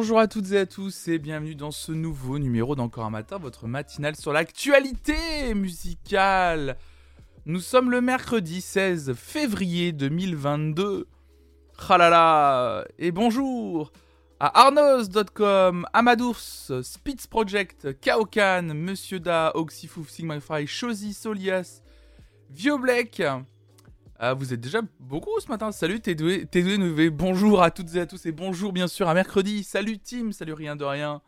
Bonjour, à toutes et à tous et bienvenue dans ce nouveau numéro d'Encore un matin, votre matinale sur l'actualité musicale. Nous sommes le mercredi 16 février 2022. Halala Et bonjour à arnos.com, Amadours, Spitz Project, Kaokan, Monsieur Da, Oxyfouf, Sigmafry, Shozy, Solias, Viobleck. Ah, vous êtes déjà beaucoup ce matin. Salut T2, bonjour à toutes et à tous et bonjour bien sûr à mercredi. Salut Tim, salut rien de rien.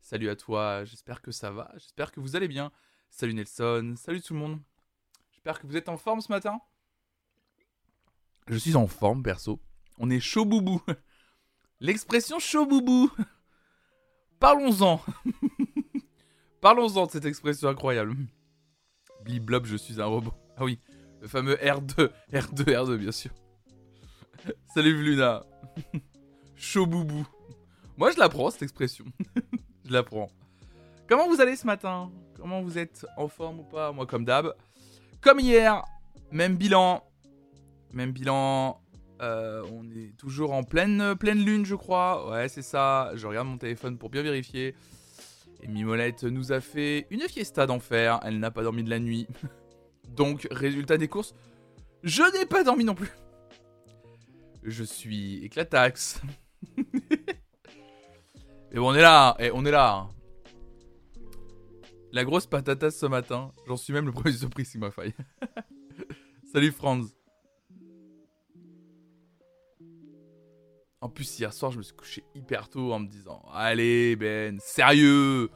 Salut à toi, j'espère que ça va, j'espère que vous allez bien. Salut Nelson, salut tout le monde. J'espère que vous êtes en forme ce matin. Je suis en forme perso. On est chaud boubou. L'expression chaud boubou. Parlons-en. Parlons-en de cette expression incroyable. Bliblob, je suis un robot. Ah oui, le fameux R2. R2, R2, bien sûr. Salut Luna. chaud boubou. Moi, je la prends, cette expression. je la prends. Comment vous allez ce matin? Comment vous êtes En forme ou pas? Moi, comme d'hab. Comme hier, même bilan. Même bilan. Euh, on est toujours en pleine, pleine lune, je crois. Ouais, c'est ça. Je regarde mon téléphone pour bien vérifier. Et Mimolette nous a fait une fiesta d'enfer. Elle n'a pas dormi de la nuit. Donc, résultat des courses, je n'ai pas dormi non plus. Je suis éclatax. Et bon, on est là. On est là. La grosse patata ce matin. J'en suis même le premier surprise, si ma faille. Salut Franz. En plus, hier soir, je me suis couché hyper tôt en me disant Allez, Ben, sérieux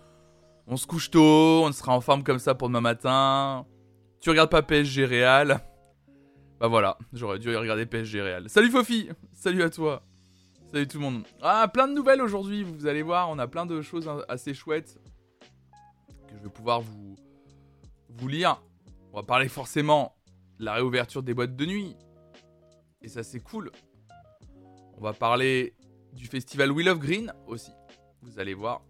On se couche tôt, on sera en forme comme ça pour demain matin. Tu regardes pas PSG Real Bah voilà, j'aurais dû regarder PSG Real. Salut Fofi Salut à toi Salut tout le monde. Ah, plein de nouvelles aujourd'hui, vous allez voir, on a plein de choses assez chouettes que je vais pouvoir vous, vous lire. On va parler forcément de la réouverture des boîtes de nuit. Et ça c'est cool. On va parler du festival Wheel of Green aussi. Vous allez voir.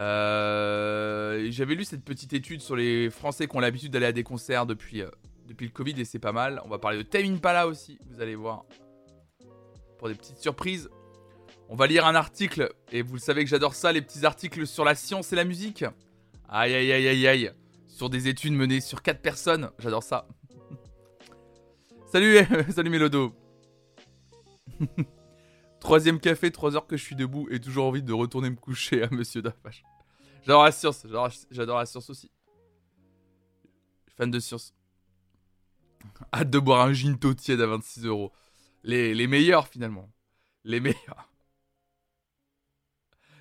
Euh, j'avais lu cette petite étude sur les Français qui ont l'habitude d'aller à des concerts depuis, euh, depuis le Covid et c'est pas mal. On va parler de Tame Impala aussi, vous allez voir. Pour des petites surprises. On va lire un article, et vous le savez que j'adore ça, les petits articles sur la science et la musique. Aïe aïe aïe aïe aïe. Sur des études menées sur 4 personnes, j'adore ça. salut, salut Mélodo. Troisième café, 3 heures que je suis debout et toujours envie de retourner me coucher à Monsieur Dafache. J'adore la science, j'adore la science aussi. Fan de science. Hâte de boire un gin tiède à 26 euros. Les, les meilleurs finalement. Les meilleurs.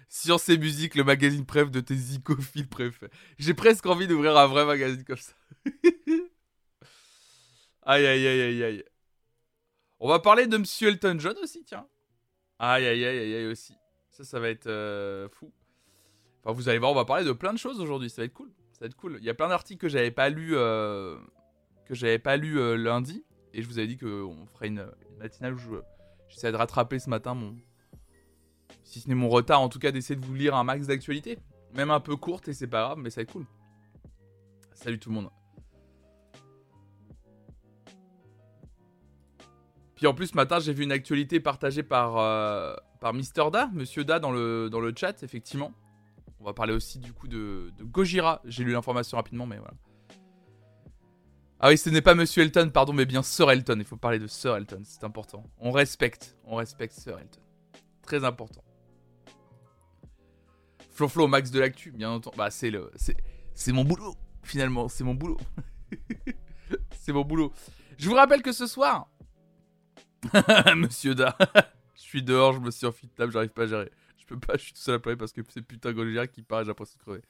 Science et musique, le magazine préf de tes icophiles préférés. J'ai presque envie d'ouvrir un vrai magazine comme ça. aïe aïe aïe aïe aïe. On va parler de Monsieur Elton John aussi, tiens. Aïe, aïe, aïe, aïe, aïe aussi. Ça, ça va être euh, fou. Enfin, vous allez voir, on va parler de plein de choses aujourd'hui. Ça va être cool. Ça va cool. Il y a plein d'articles que j'avais pas lu, euh, que j'avais pas lu euh, lundi, et je vous avais dit qu'on ferait une, matinale où j'essaie de rattraper ce matin mon, si ce n'est mon retard, en tout cas d'essayer de vous lire un max d'actualité, même un peu courte, et c'est pas grave, mais ça va être cool. Salut tout le monde. Puis en plus, ce matin, j'ai vu une actualité partagée par, euh, par Mister Da, Monsieur Da, dans le, dans le chat, effectivement. On va parler aussi du coup de, Gojira. J'ai lu l'information rapidement, mais voilà. Ah oui, ce n'est pas Monsieur Elton, pardon, mais bien Sir Elton. Il faut parler de Sir Elton, c'est important. On respecte, on respecte Sir Elton. Très important. Flo Flo, max de l'actu, bien entendu. Bah, c'est le, c'est mon boulot, finalement. C'est mon boulot. c'est mon boulot. Je vous rappelle que ce soir, Monsieur Da. je suis dehors, je me suis enfuie de table, j'arrive pas à gérer. Je peux pas, je suis tout seul à pleurer parce que c'est putain Goliath qui paraît, j'ai l'impression de crever.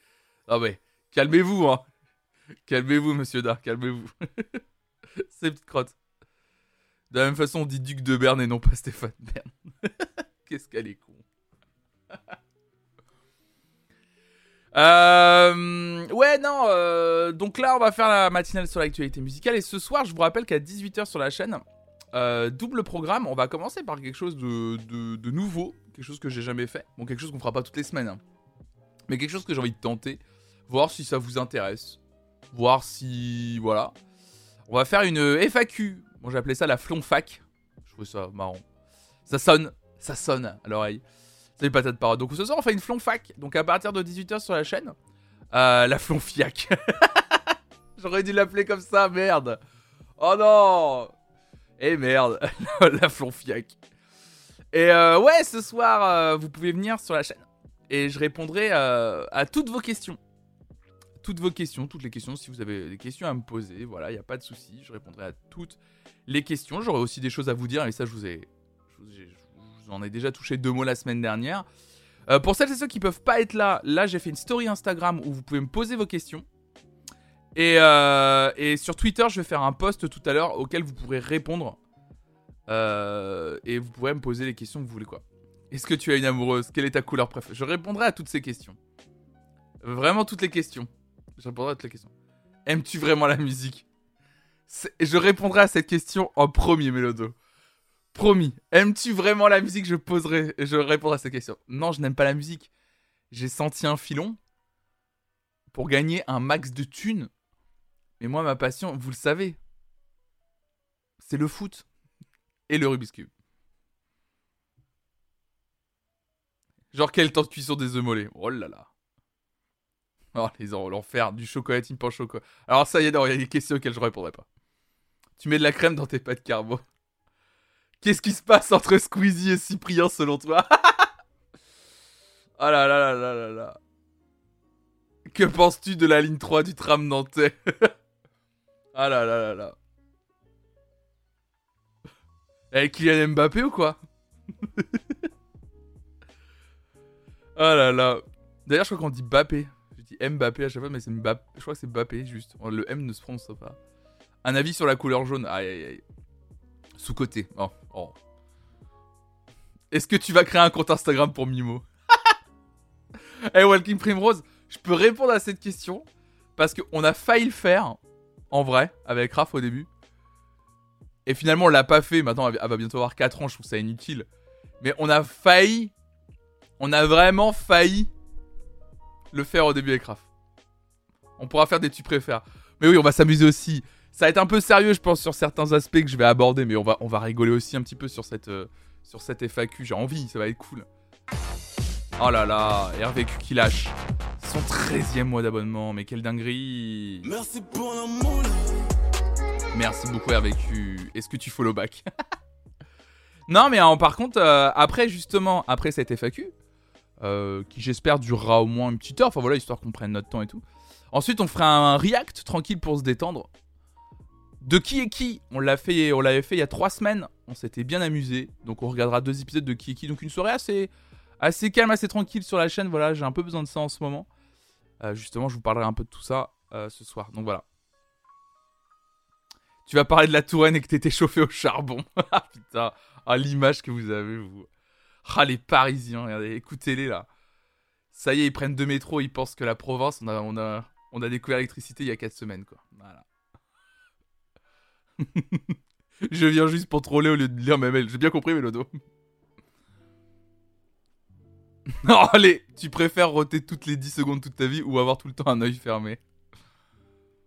Ah mais, calmez-vous, hein. Calmez-vous, monsieur Da, calmez-vous. c'est petite crotte. De la même façon, on dit Duc de Berne et non pas Stéphane Bern. Qu'est-ce qu'elle est con. Euh, ouais, non. Euh, donc là, on va faire la matinale sur l'actualité musicale. Et ce soir, je vous rappelle qu'à 18h sur la chaîne, euh, double programme, on va commencer par quelque chose de, nouveau, quelque chose que j'ai jamais fait. Bon, quelque chose qu'on fera pas toutes les semaines, hein. mais quelque chose que j'ai envie de tenter, voir si ça vous intéresse, voir si. Voilà. On va faire une FAQ. Bon, j'ai appelé ça la flonfac. Je trouve ça marrant. Ça sonne, Ça sonne à l'oreille. Salut patate parole. Donc ce soir, on fait une flonfac. Donc à partir de 18h sur la chaîne. Euh, la flonfiac. J'aurais dû l'appeler comme ça, merde. Oh non Eh merde, la flonfiac. Et euh, ouais, ce soir, euh, vous pouvez venir sur la chaîne. Et je répondrai euh, à toutes vos questions. Toutes vos questions, toutes les questions. Si vous avez des questions à me poser, voilà, il n'y a pas de souci. Je répondrai à toutes les questions. J'aurai aussi des choses à vous dire. Et ça, je vous ai. Je vous, en ai déjà touché deux mots la semaine dernière. Pour celles et ceux qui peuvent pas être là, là j'ai fait une story Instagram où vous pouvez me poser vos questions. Et, et sur Twitter, je vais faire un post tout à l'heure auquel vous pourrez répondre. Euh, et vous pourrez me poser les questions que vous voulez quoi. Est-ce que tu as une amoureuse? Quelle est ta couleur préférée? Je répondrai à toutes ces questions. Vraiment toutes les questions. Je répondrai à toutes les questions. Aimes-tu vraiment la musique? Je répondrai à cette question en premier, Mélodo. Promis. Aimes-tu vraiment la musique? Je poserai, je répondrai à cette question. Non, je n'aime pas la musique. J'ai senti un filon pour gagner un max de thunes. Mais moi, ma passion, vous le savez, c'est le foot et le Rubik's Cube. Genre, quel temps de cuisson des œufs mollets Oh là là. Oh, les l'enfer, du chocolatine pour chocolat. Alors, ça y est, il y a des questions auxquelles je répondrai pas. Tu mets de la crème dans tes pâtes carbo. Qu'est-ce qui se passe entre Squeezie et Cyprien selon toi? Oh là là là là là là. Que penses-tu de la ligne 3 du tram nantais? Ah là là là là. Avec Kylian Mbappé ou quoi Oh là là. D'ailleurs, je crois qu'on dit Mbappé. Je dis Mbappé à chaque fois, mais c'est Mbappé. Je crois que c'est Mbappé, juste. Le M ne se prononce pas. Un avis sur la couleur jaune. Aïe aïe aïe. Sous-côté. Oh, oh. Est-ce que tu vas créer un compte Instagram pour Mimo Hey Walking Primrose, je peux répondre à cette question parce qu'on a failli le faire en vrai avec Raph au début. Et finalement, on l'a pas fait. Maintenant, elle va bientôt avoir 4 ans, je trouve ça inutile. Mais on a failli. On a vraiment failli le faire au début avec Raph. On pourra faire des tu préfères. Mais oui, on va s'amuser aussi. Ça va être un peu sérieux, je pense, sur certains aspects que je vais aborder. Mais on va, rigoler aussi un petit peu sur cette, euh, sur FAQ. J'ai envie, ça va être cool. Oh là là, RVQ qui lâche. Son 13 mois d'abonnement, mais quelle dinguerie. Merci pour l'amour. Merci beaucoup RVQ. Est-ce que tu follow back? Non, mais hein, par contre, euh, après justement, après cette FAQ, euh, qui j'espère durera au moins une petite heure, enfin voilà, histoire qu'on prenne notre temps et tout. Ensuite, on fera un react tranquille pour se détendre. De qui est qui? On l'a fait, on l'avait fait il y a trois semaines. On s'était bien amusé, donc on regardera deux épisodes de qui est qui. Donc une soirée assez, assez calme, assez tranquille sur la chaîne. Voilà, j'ai un peu besoin de ça en ce moment. Euh, justement, je vous parlerai un peu de tout ça ce soir. Donc voilà. Tu vas parler de la Touraine et que t'étais chauffé au charbon. ah putain, ah l'image que vous avez vous. Ah les Parisiens, regardez, écoutez-les là. Ça y est, ils prennent deux métros, ils pensent que la province, on a, on a, on a découvert l'électricité il y a 4 semaines quoi. Voilà. je viens juste pour troller au lieu de lire mes mails. J'ai bien compris, Mélodo. non, allez, tu préfères roter toutes les 10 secondes toute ta vie ou avoir tout le temps un œil fermé?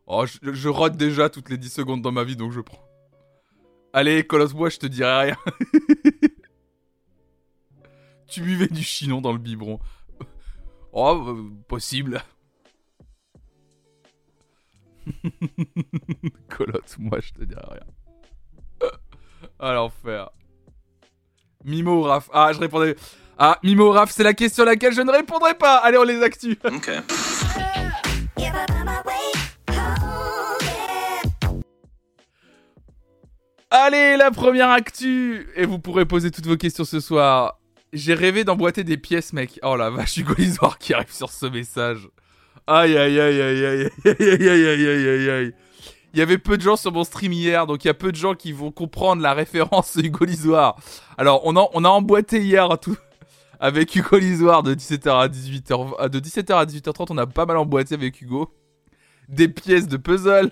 Oh, je, je, rote déjà toutes les 10 secondes dans ma vie, donc je prends. Allez, colosse-moi, je te dirai rien. tu buvais du chinon dans le biberon. Oh, euh, possible. Colotte-moi, je te dirai rien. À l'enfer. Mimo ou Raph Ah, je répondais. Ah, Mimo ou Raph, c'est la question à laquelle je ne répondrai pas. Allez, on les actus. Ok. Allez, la première actu Et vous pourrez poser toutes vos questions ce soir. J'ai rêvé d'emboîter des pièces, mec. Oh la vache, Hugo Lisoire qui arrive sur ce message. Aïe, aïe, aïe, aïe, aïe, aïe, aïe, aïe, aïe, aïe, aïe. Il y avait peu de gens sur mon stream hier, donc il y a peu de gens qui vont comprendre la référence Hugo Lisoire. Alors, on a, on a emboîté hier tout, avec Hugo Lisoire de 17h à 18h, de 17h à 18h30, on a pas mal emboîté avec Hugo. Des pièces de puzzle.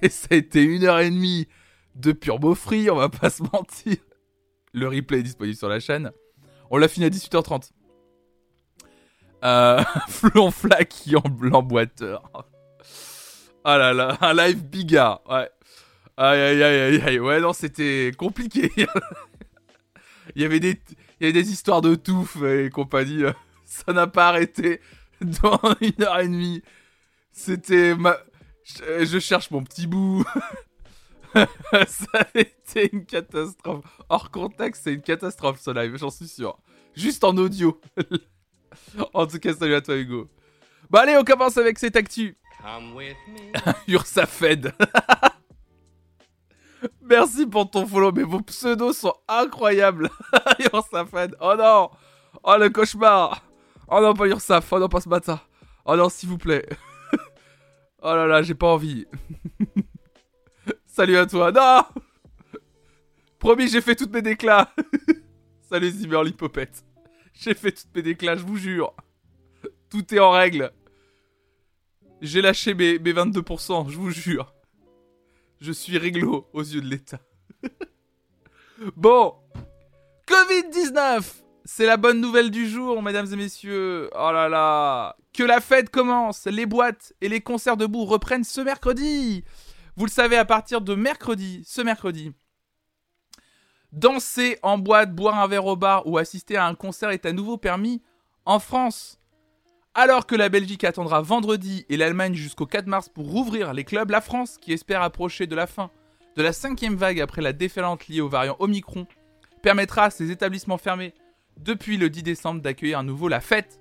Et ça a été une heure et demie de pur beau free, on va pas se mentir. Le replay est disponible sur la chaîne. On l'a fini à 18h30. Euh, Flonfla qui en l'emboîteur. Ah là là, un live biga, ouais. Aïe aïe aïe aïe ouais non c'était compliqué. Il y avait des, il y des histoires de touffe et compagnie. Ça n'a pas arrêté dans une heure et demie. C'était ma... Je cherche mon petit bout. ça a été une catastrophe. Hors contexte, c'est une catastrophe ce live, j'en suis sûr. Juste en audio. en tout cas, salut à toi Hugo. Bon allez, on commence avec cette actu. Ursafed. Merci pour ton follow, mais vos pseudos sont incroyables. Ursafed. Oh non. Oh le cauchemar. Oh non, pas Ursaf. Oh non, pas ce matin. Oh non, s'il vous plaît. Oh là là, j'ai pas envie. Salut à toi. Non Promis, j'ai fait toutes mes déclats. Salut Zimmerly Popette. J'ai fait toutes mes déclats, je vous jure. Tout est en règle. J'ai lâché mes, mes 22%, je vous jure. Je suis réglo aux yeux de l'État. bon. Covid-19 C'est la bonne nouvelle du jour, mesdames et messieurs. Oh là là. Que la fête commence. Les boîtes et les concerts debout reprennent ce mercredi. Vous le savez, à partir de mercredi, ce mercredi, danser en boîte, boire un verre au bar ou assister à un concert est à nouveau permis en France. Alors que la Belgique attendra vendredi et l'Allemagne jusqu'au 4 mars pour rouvrir les clubs, la France, qui espère approcher de la fin de la cinquième vague après la déferlante liée au variant Omicron, permettra à ses établissements fermés depuis le 10 décembre d'accueillir à nouveau la fête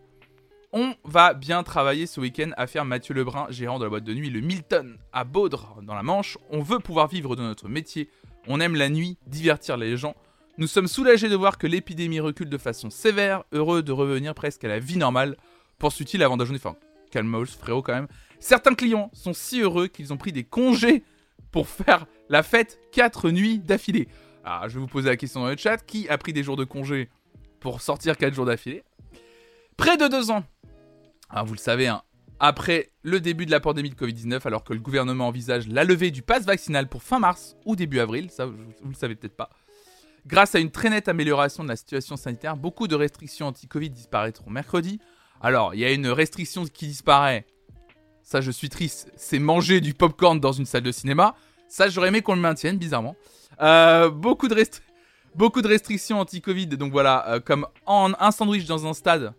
on va bien travailler ce week-end, à faire Mathieu Lebrun, gérant de la boîte de nuit Le Milton, à Baudre, dans la Manche. On veut pouvoir vivre de notre métier. On aime la nuit, divertir les gens. Nous sommes soulagés de voir que l'épidémie recule de façon sévère, heureux de revenir presque à la vie normale. Poursuit-il avant d'ajouter, enfin, calmos, frérot quand même. Certains clients sont si heureux qu'ils ont pris des congés pour faire la fête 4 nuits d'affilée. Alors, je vais vous poser la question dans le chat qui a pris des jours de congé pour sortir 4 jours d'affilée Près de 2 ans ah, vous le savez, hein, après le début de la pandémie de Covid-19, alors que le gouvernement envisage la levée du pass vaccinal pour fin mars ou début avril, ça vous, le savez peut-être pas. Grâce à une très nette amélioration de la situation sanitaire, beaucoup de restrictions anti-Covid disparaîtront mercredi. Alors, il y a une restriction qui disparaît. Ça, je suis triste. C'est manger du popcorn dans une salle de cinéma. Ça, j'aurais aimé qu'on le maintienne, bizarrement. Euh, beaucoup, de beaucoup de restrictions anti-Covid. Donc voilà, euh, comme un sandwich dans un stade,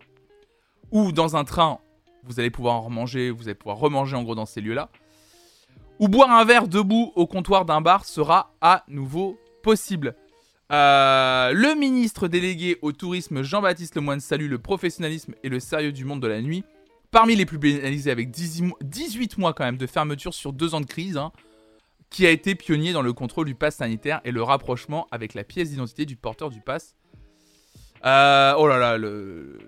ou dans un train, vous allez pouvoir en remanger, vous allez pouvoir remanger en gros dans ces lieux-là. Ou boire un verre debout au comptoir d'un bar sera à nouveau possible. Euh, le ministre délégué au tourisme Jean-Baptiste Lemoyne salue le professionnalisme et le sérieux du monde de la nuit. Parmi les plus pénalisés avec 18 mois quand même de fermeture sur deux ans de crise, hein, qui a été pionnier dans le contrôle du pass sanitaire et le rapprochement avec la pièce d'identité du porteur du pass. Euh, oh là là, le,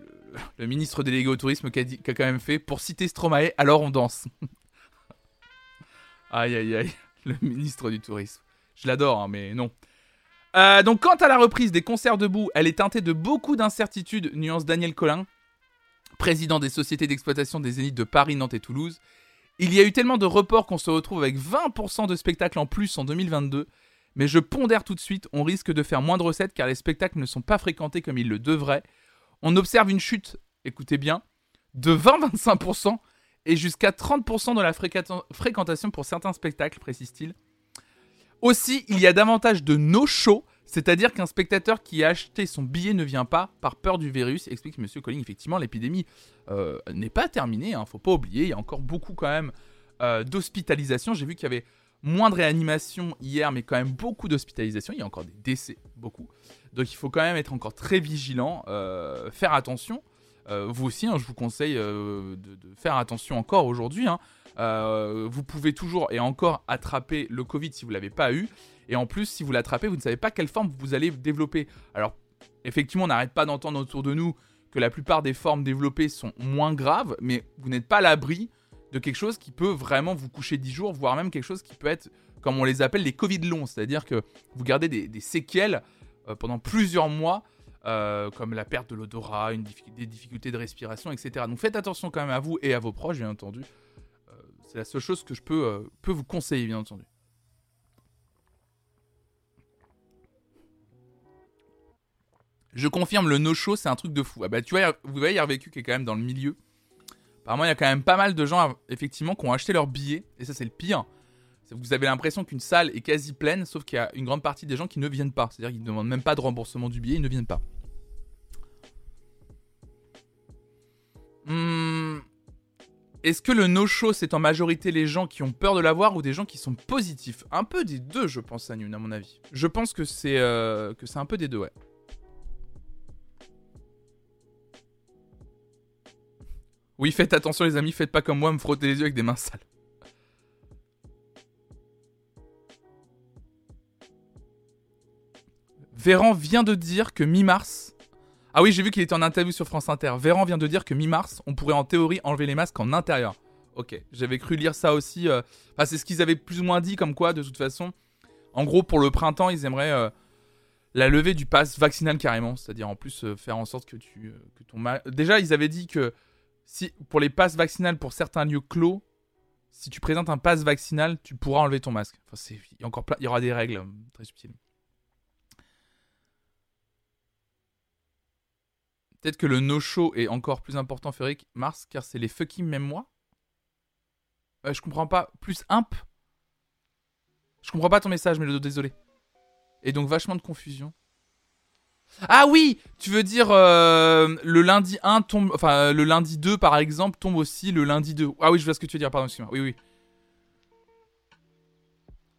ministre délégué au tourisme qui a, quand même fait pour citer Stromae, alors on danse. aïe aïe aïe, le ministre du tourisme. Je l'adore, hein, mais non. Euh, donc, quant à la reprise des concerts debout, elle est teintée de beaucoup d'incertitudes, nuance Daniel Collin, président des sociétés d'exploitation des zéniths de Paris, Nantes et Toulouse. Il y a eu tellement de reports qu'on se retrouve avec 20% de spectacles en plus en 2022. Mais je pondère tout de suite, on risque de faire moins de recettes car les spectacles ne sont pas fréquentés comme ils le devraient on observe une chute, écoutez bien, de 20-25% et jusqu'à 30% de la fréquentation pour certains spectacles, précise-t-il. Aussi, il y a davantage de no-show, c'est-à-dire qu'un spectateur qui a acheté son billet ne vient pas par peur du virus, explique M. Colling. Effectivement, l'épidémie euh, n'est pas terminée, hein, faut pas oublier, il y a encore beaucoup quand même euh, d'hospitalisation. J'ai vu qu'il y avait moins de réanimation hier, mais quand même beaucoup d'hospitalisation. Il y a encore des décès, beaucoup. Donc il faut quand même être encore très vigilant, euh, faire attention. Euh, vous aussi, hein, je vous conseille euh, de, faire attention encore aujourd'hui. Hein. vous pouvez toujours et encore attraper le Covid si vous ne l'avez pas eu. Et en plus, si vous l'attrapez, vous ne savez pas quelle forme vous allez développer. Alors, effectivement, on n'arrête pas d'entendre autour de nous que la plupart des formes développées sont moins graves, mais vous n'êtes pas à l'abri de quelque chose qui peut vraiment vous coucher 10 jours, voire même quelque chose qui peut être, comme on les appelle, les Covid longs. C'est-à-dire que vous gardez des séquelles euh, pendant plusieurs mois, euh, comme la perte de l'odorat, des difficultés de respiration, etc. Donc faites attention quand même à vous et à vos proches, bien entendu. Euh, c'est la seule chose que je peux, peux vous conseiller, bien entendu. Je confirme, le no-show, c'est un truc de fou. Ah bah, tu vois, vous voyez, il vécu qui est quand même dans le milieu. Apparemment, il y a quand même pas mal de gens, effectivement, qui ont acheté leur billet. Et ça, c'est le pire. Vous avez l'impression qu'une salle est quasi pleine, sauf qu'il y a une grande partie des gens qui ne viennent pas. C'est-à-dire qu'ils ne demandent même pas de remboursement du billet, ils ne viennent pas. Hmm. Est-ce que le no-show, c'est en majorité les gens qui ont peur de l'avoir ou des gens qui sont positifs? Un peu des deux, je pense, à à mon avis. Je pense que c'est euh, que c'est un peu des deux, ouais. Oui, faites attention les amis, faites pas comme moi, me frotter les yeux avec des mains sales. Véran vient de dire que mi-mars. Ah oui, j'ai vu qu'il était en interview sur France Inter. Véran vient de dire que mi-mars, on pourrait en théorie enlever les masques en intérieur. Ok, j'avais cru lire ça aussi. Euh, c'est ce qu'ils avaient plus ou moins dit, comme quoi, de toute façon. En gros, pour le printemps, ils aimeraient euh, la levée du pass vaccinal carrément. C'est-à-dire, en plus, euh, faire en sorte que tu. ton Déjà, ils avaient dit que si, pour les passes vaccinales pour certains lieux clos, si tu présentes un pass vaccinal, tu pourras enlever ton masque. Il y aura des règles très subtiles. Peut-être que le no-show est encore plus important, Féric Mars, car c'est les fucking même moi. Euh, je comprends pas. Plus imp Je comprends pas ton message, mais désolé. Et donc vachement de confusion. Ah oui Tu veux dire euh, le lundi 1 tombe. Enfin, le lundi 2 par exemple tombe aussi le lundi 2. Ah oui, je vois ce que tu veux dire, pardon, excuse-moi. Oui, oui.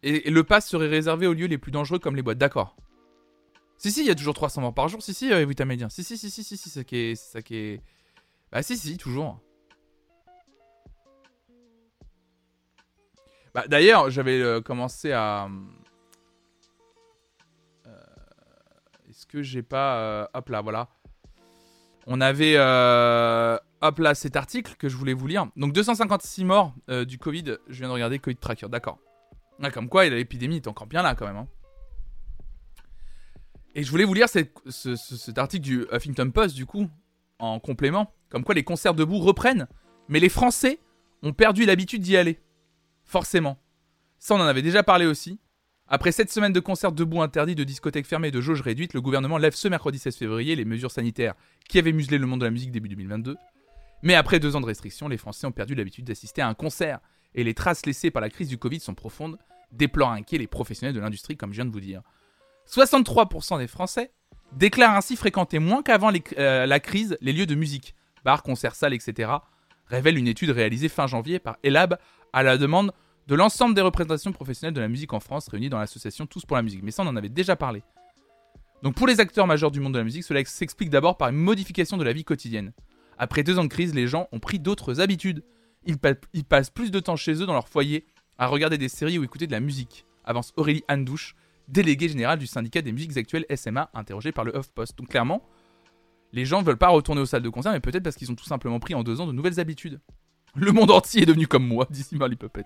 Et, et le pass serait réservé aux lieux les plus dangereux comme les boîtes, d'accord. Si, si, il y a toujours 300 morts par jour. Si, si, euh, médien. Si, si, si, si, si, si, ça qui est. Ça qui. Bah, si, si, toujours. Bah, d'ailleurs, j'avais euh, commencé à. Euh, est-ce que j'ai pas. Euh, hop là, voilà. On avait. hop là, cet article que je voulais vous lire. Donc, 256 morts du Covid. Je viens de regarder Covid Tracker, d'accord. comme quoi, l'épidémie est encore bien là quand même. Hein. Et je voulais vous lire cet article du Huffington Post, du coup, en complément. Comme quoi les concerts debout reprennent, mais les Français ont perdu l'habitude d'y aller. Forcément. Ça, on en avait déjà parlé aussi. Après sept semaines de concerts debout interdits, de discothèques fermées et de jauges réduites, le gouvernement lève ce mercredi 16 février les mesures sanitaires qui avaient muselé le monde de la musique début 2022. Mais après deux ans de restrictions, les Français ont perdu l'habitude d'assister à un concert. Et les traces laissées par la crise du Covid sont profondes, déplorent inquiets les professionnels de l'industrie, comme je viens de vous dire. 63% des Français déclarent ainsi fréquenter moins qu'avant euh, la crise les lieux de musique, bars, concerts, salles, etc., révèle une étude réalisée fin janvier par Elab à la demande de l'ensemble des représentations professionnelles de la musique en France réunies dans l'association Tous pour la musique. Mais ça, on en avait déjà parlé. Donc pour les acteurs majeurs du monde de la musique, cela s'explique d'abord par une modification de la vie quotidienne. Après deux ans de crise, les gens ont pris d'autres habitudes. Ils, ils, passent plus de temps chez eux dans leur foyer à regarder des séries ou écouter de la musique, avance Aurélie Andouche, délégué général du syndicat des musiques actuelles SMA, interrogé par le HuffPost. Donc clairement, les gens ne veulent pas retourner aux salles de concert, mais peut-être parce qu'ils ont tout simplement pris en deux ans de nouvelles habitudes. Le monde entier est devenu comme moi, dit Marley Puppet.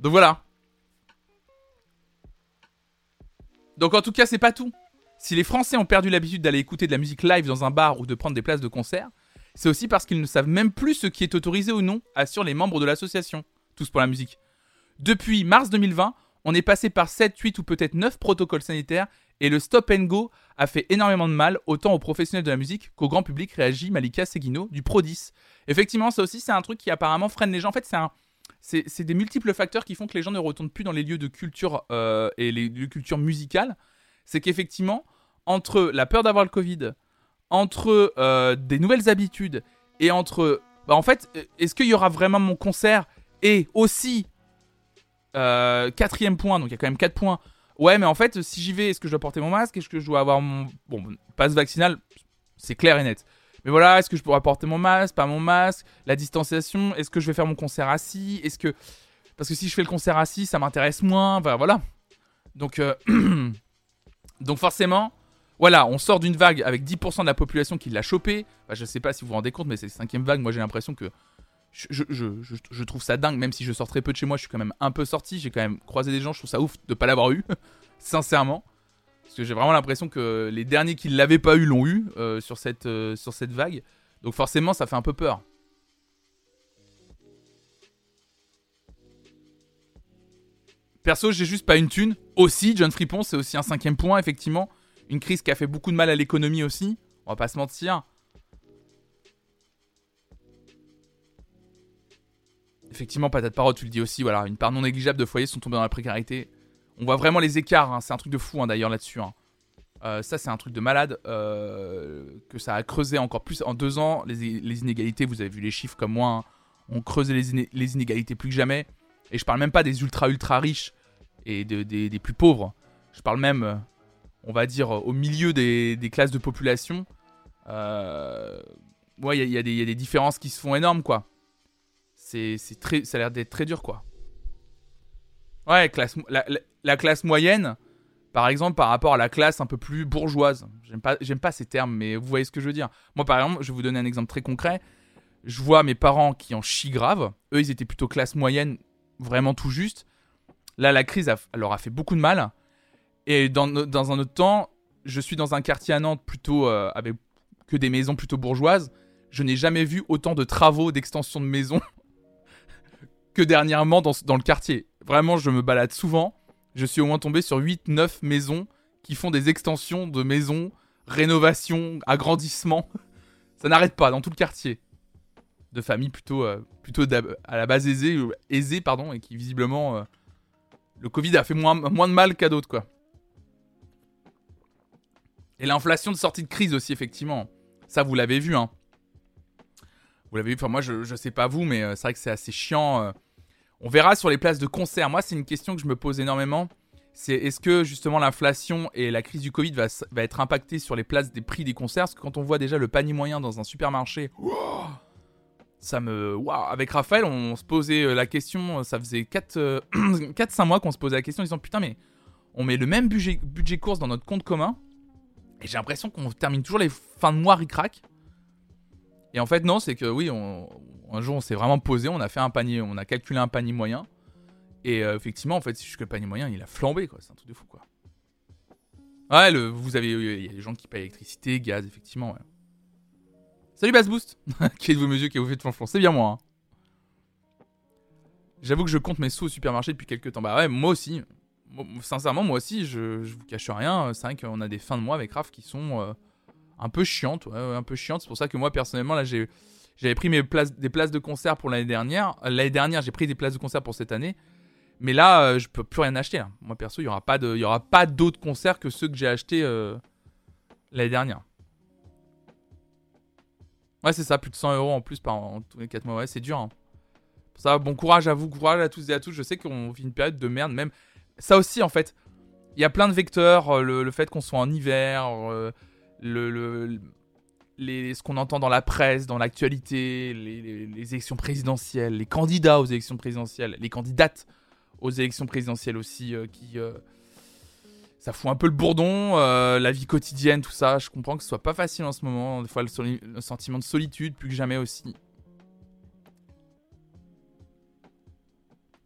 Donc voilà. Donc en tout cas, c'est pas tout. Si les Français ont perdu l'habitude d'aller écouter de la musique live dans un bar ou de prendre des places de concert, c'est aussi parce qu'ils ne savent même plus ce qui est autorisé ou non, assurent les membres de l'association. Tous pour la musique. Depuis mars 2020, on est passé par 7, 8 ou peut-être 9 protocoles sanitaires et le stop and go a fait énormément de mal autant aux professionnels de la musique qu'au grand public, réagit Malika Seguino du Pro10. Effectivement, ça aussi, c'est un truc qui apparemment freine les gens. En fait, c'est des multiples facteurs qui font que les gens ne retournent plus dans les lieux de culture euh, et les lieux de culture musicale. C'est qu'effectivement, entre la peur d'avoir le Covid, entre euh, des nouvelles habitudes et entre. Bah, en fait, est-ce qu'il y aura vraiment mon concert? Et aussi euh, quatrième point, donc il y a quand même 4 points. Ouais, mais en fait, si j'y vais, est-ce que je dois porter mon masque? Est-ce que je dois avoir mon. Bon, passe vaccinal, c'est clair et net. Mais voilà, est-ce que je pourrais porter mon masque? Pas mon masque? La distanciation? Est-ce que je vais faire mon concert assis? Est-ce que. Parce que si je fais le concert assis, ça m'intéresse moins? Voilà. Donc, euh, donc forcément, voilà, on sort d'une vague avec 10% de la population qui l'a chopé. Enfin, je sais pas si vous vous rendez compte, mais c'est la cinquième vague. Moi, j'ai l'impression que je, trouve ça dingue, même si je sors très peu de chez moi, je suis quand même un peu sorti, j'ai quand même croisé des gens, je trouve ça ouf de pas l'avoir eu, sincèrement. Parce que j'ai vraiment l'impression que les derniers qui ne l'avaient pas eu l'ont eu euh, sur, cette, euh, sur cette vague. Donc forcément, ça fait un peu peur. Perso, j'ai juste pas une thune. Aussi, John Fripon, c'est aussi un cinquième point, effectivement. Une crise qui a fait beaucoup de mal à l'économie aussi. On va pas se mentir. Effectivement, patate parole, tu le dis aussi, voilà, une part non négligeable de foyers sont tombés dans la précarité. On voit vraiment les écarts, hein, c'est un truc de fou hein, d'ailleurs là-dessus. Hein. Euh, ça, c'est un truc de malade euh, que ça a creusé encore plus en deux ans. Les, inégalités, vous avez vu les chiffres comme moi, ont creusé les, inégalités plus que jamais. Et je parle même pas des ultra ultra riches et des plus pauvres. Je parle même, on va dire, au milieu des, classes de population. Euh, ouais, il y, a des différences qui se font énormes, quoi. C'est très, ça a l'air d'être très dur, quoi. Ouais, classe, la classe moyenne, par exemple, par rapport à la classe un peu plus bourgeoise. J'aime pas, ces termes, mais vous voyez ce que je veux dire. Moi, par exemple, je vais vous donner un exemple très concret. Je vois mes parents qui en chient grave. Eux, ils étaient plutôt classe moyenne, vraiment tout juste. Là, la crise leur a fait beaucoup de mal. Et dans, dans, un autre temps, je suis dans un quartier à Nantes plutôt euh, avec que des maisons plutôt bourgeoises. Je n'ai jamais vu autant de travaux d'extension de maisons que dernièrement dans, le quartier. Vraiment, je me balade souvent je suis au moins tombé sur 8-9 maisons qui font des extensions de maisons, rénovation, agrandissement. Ça n'arrête pas dans tout le quartier. De familles plutôt, euh, plutôt à la base aisée, aisée pardon, et qui visiblement. Euh, le Covid a fait moins, moins de mal qu'à d'autres, quoi. Et l'inflation de sortie de crise aussi, effectivement. Ça, vous l'avez vu, hein. Vous l'avez vu, enfin, moi, je, je sais pas vous, mais euh, c'est vrai que c'est assez chiant. On verra sur les places de concert. Moi, c'est une question que je me pose énormément. C'est est-ce que justement l'inflation et la crise du Covid va, être impactée sur les places des prix des concerts? Parce que quand on voit déjà le panier moyen dans un supermarché, ça me. Avec Raphaël, on se posait euh, la question. Ça faisait 4-5 euh, mois qu'on se posait la question en disant Putain, mais on met le même budget, budget course dans notre compte commun. Et j'ai l'impression qu'on termine toujours les fins de mois ric-rac. Et en fait, non, c'est que oui, un jour, on s'est vraiment posé, on a fait un panier, on a calculé un panier moyen. Et euh, effectivement, en fait, c'est juste que le panier moyen, il a flambé, quoi. C'est un truc de fou, quoi. Ouais, vous avez, il y a des gens qui payent électricité, gaz, effectivement, ouais. Salut Bass Boost Qui êtes-vous, monsieur, qui vous fait de C'est bien moi. Hein. J'avoue que je compte mes sous au supermarché depuis quelques temps. Bah ouais, moi aussi. sincèrement, moi aussi, je, je vous cache rien. C'est vrai qu'on a des fins de mois avec Raph qui sont euh, un peu chiantes. Ouais, un peu chiantes. C'est pour ça que moi, personnellement, là, j'ai j'avais pris mes places, des places de concert pour l'année dernière. Euh, l'année dernière, j'ai pris des places de concert pour cette année. Mais là, euh, je peux plus rien acheter. Moi, perso, il n'y aura pas de, d'autres concerts que ceux que j'ai achetés euh, l'année dernière. Ouais, c'est ça, plus de 100 euros en plus par en, tous les 4 mois. Ouais, c'est dur. Hein. Ça, bon courage à vous, courage à tous et à toutes. Je sais qu'on vit une période de merde, même. Ça aussi, en fait, il y a plein de vecteurs. Le, fait qu'on soit en hiver, le, le, ce qu'on entend dans la presse, dans l'actualité, les, élections présidentielles, les candidats aux élections présidentielles, les candidates aux élections présidentielles aussi, euh, qui. Euh, ça fout un peu le bourdon, euh, la vie quotidienne, tout ça. Je comprends que ce soit pas facile en ce moment. Des fois, le, sentiment de solitude, plus que jamais aussi.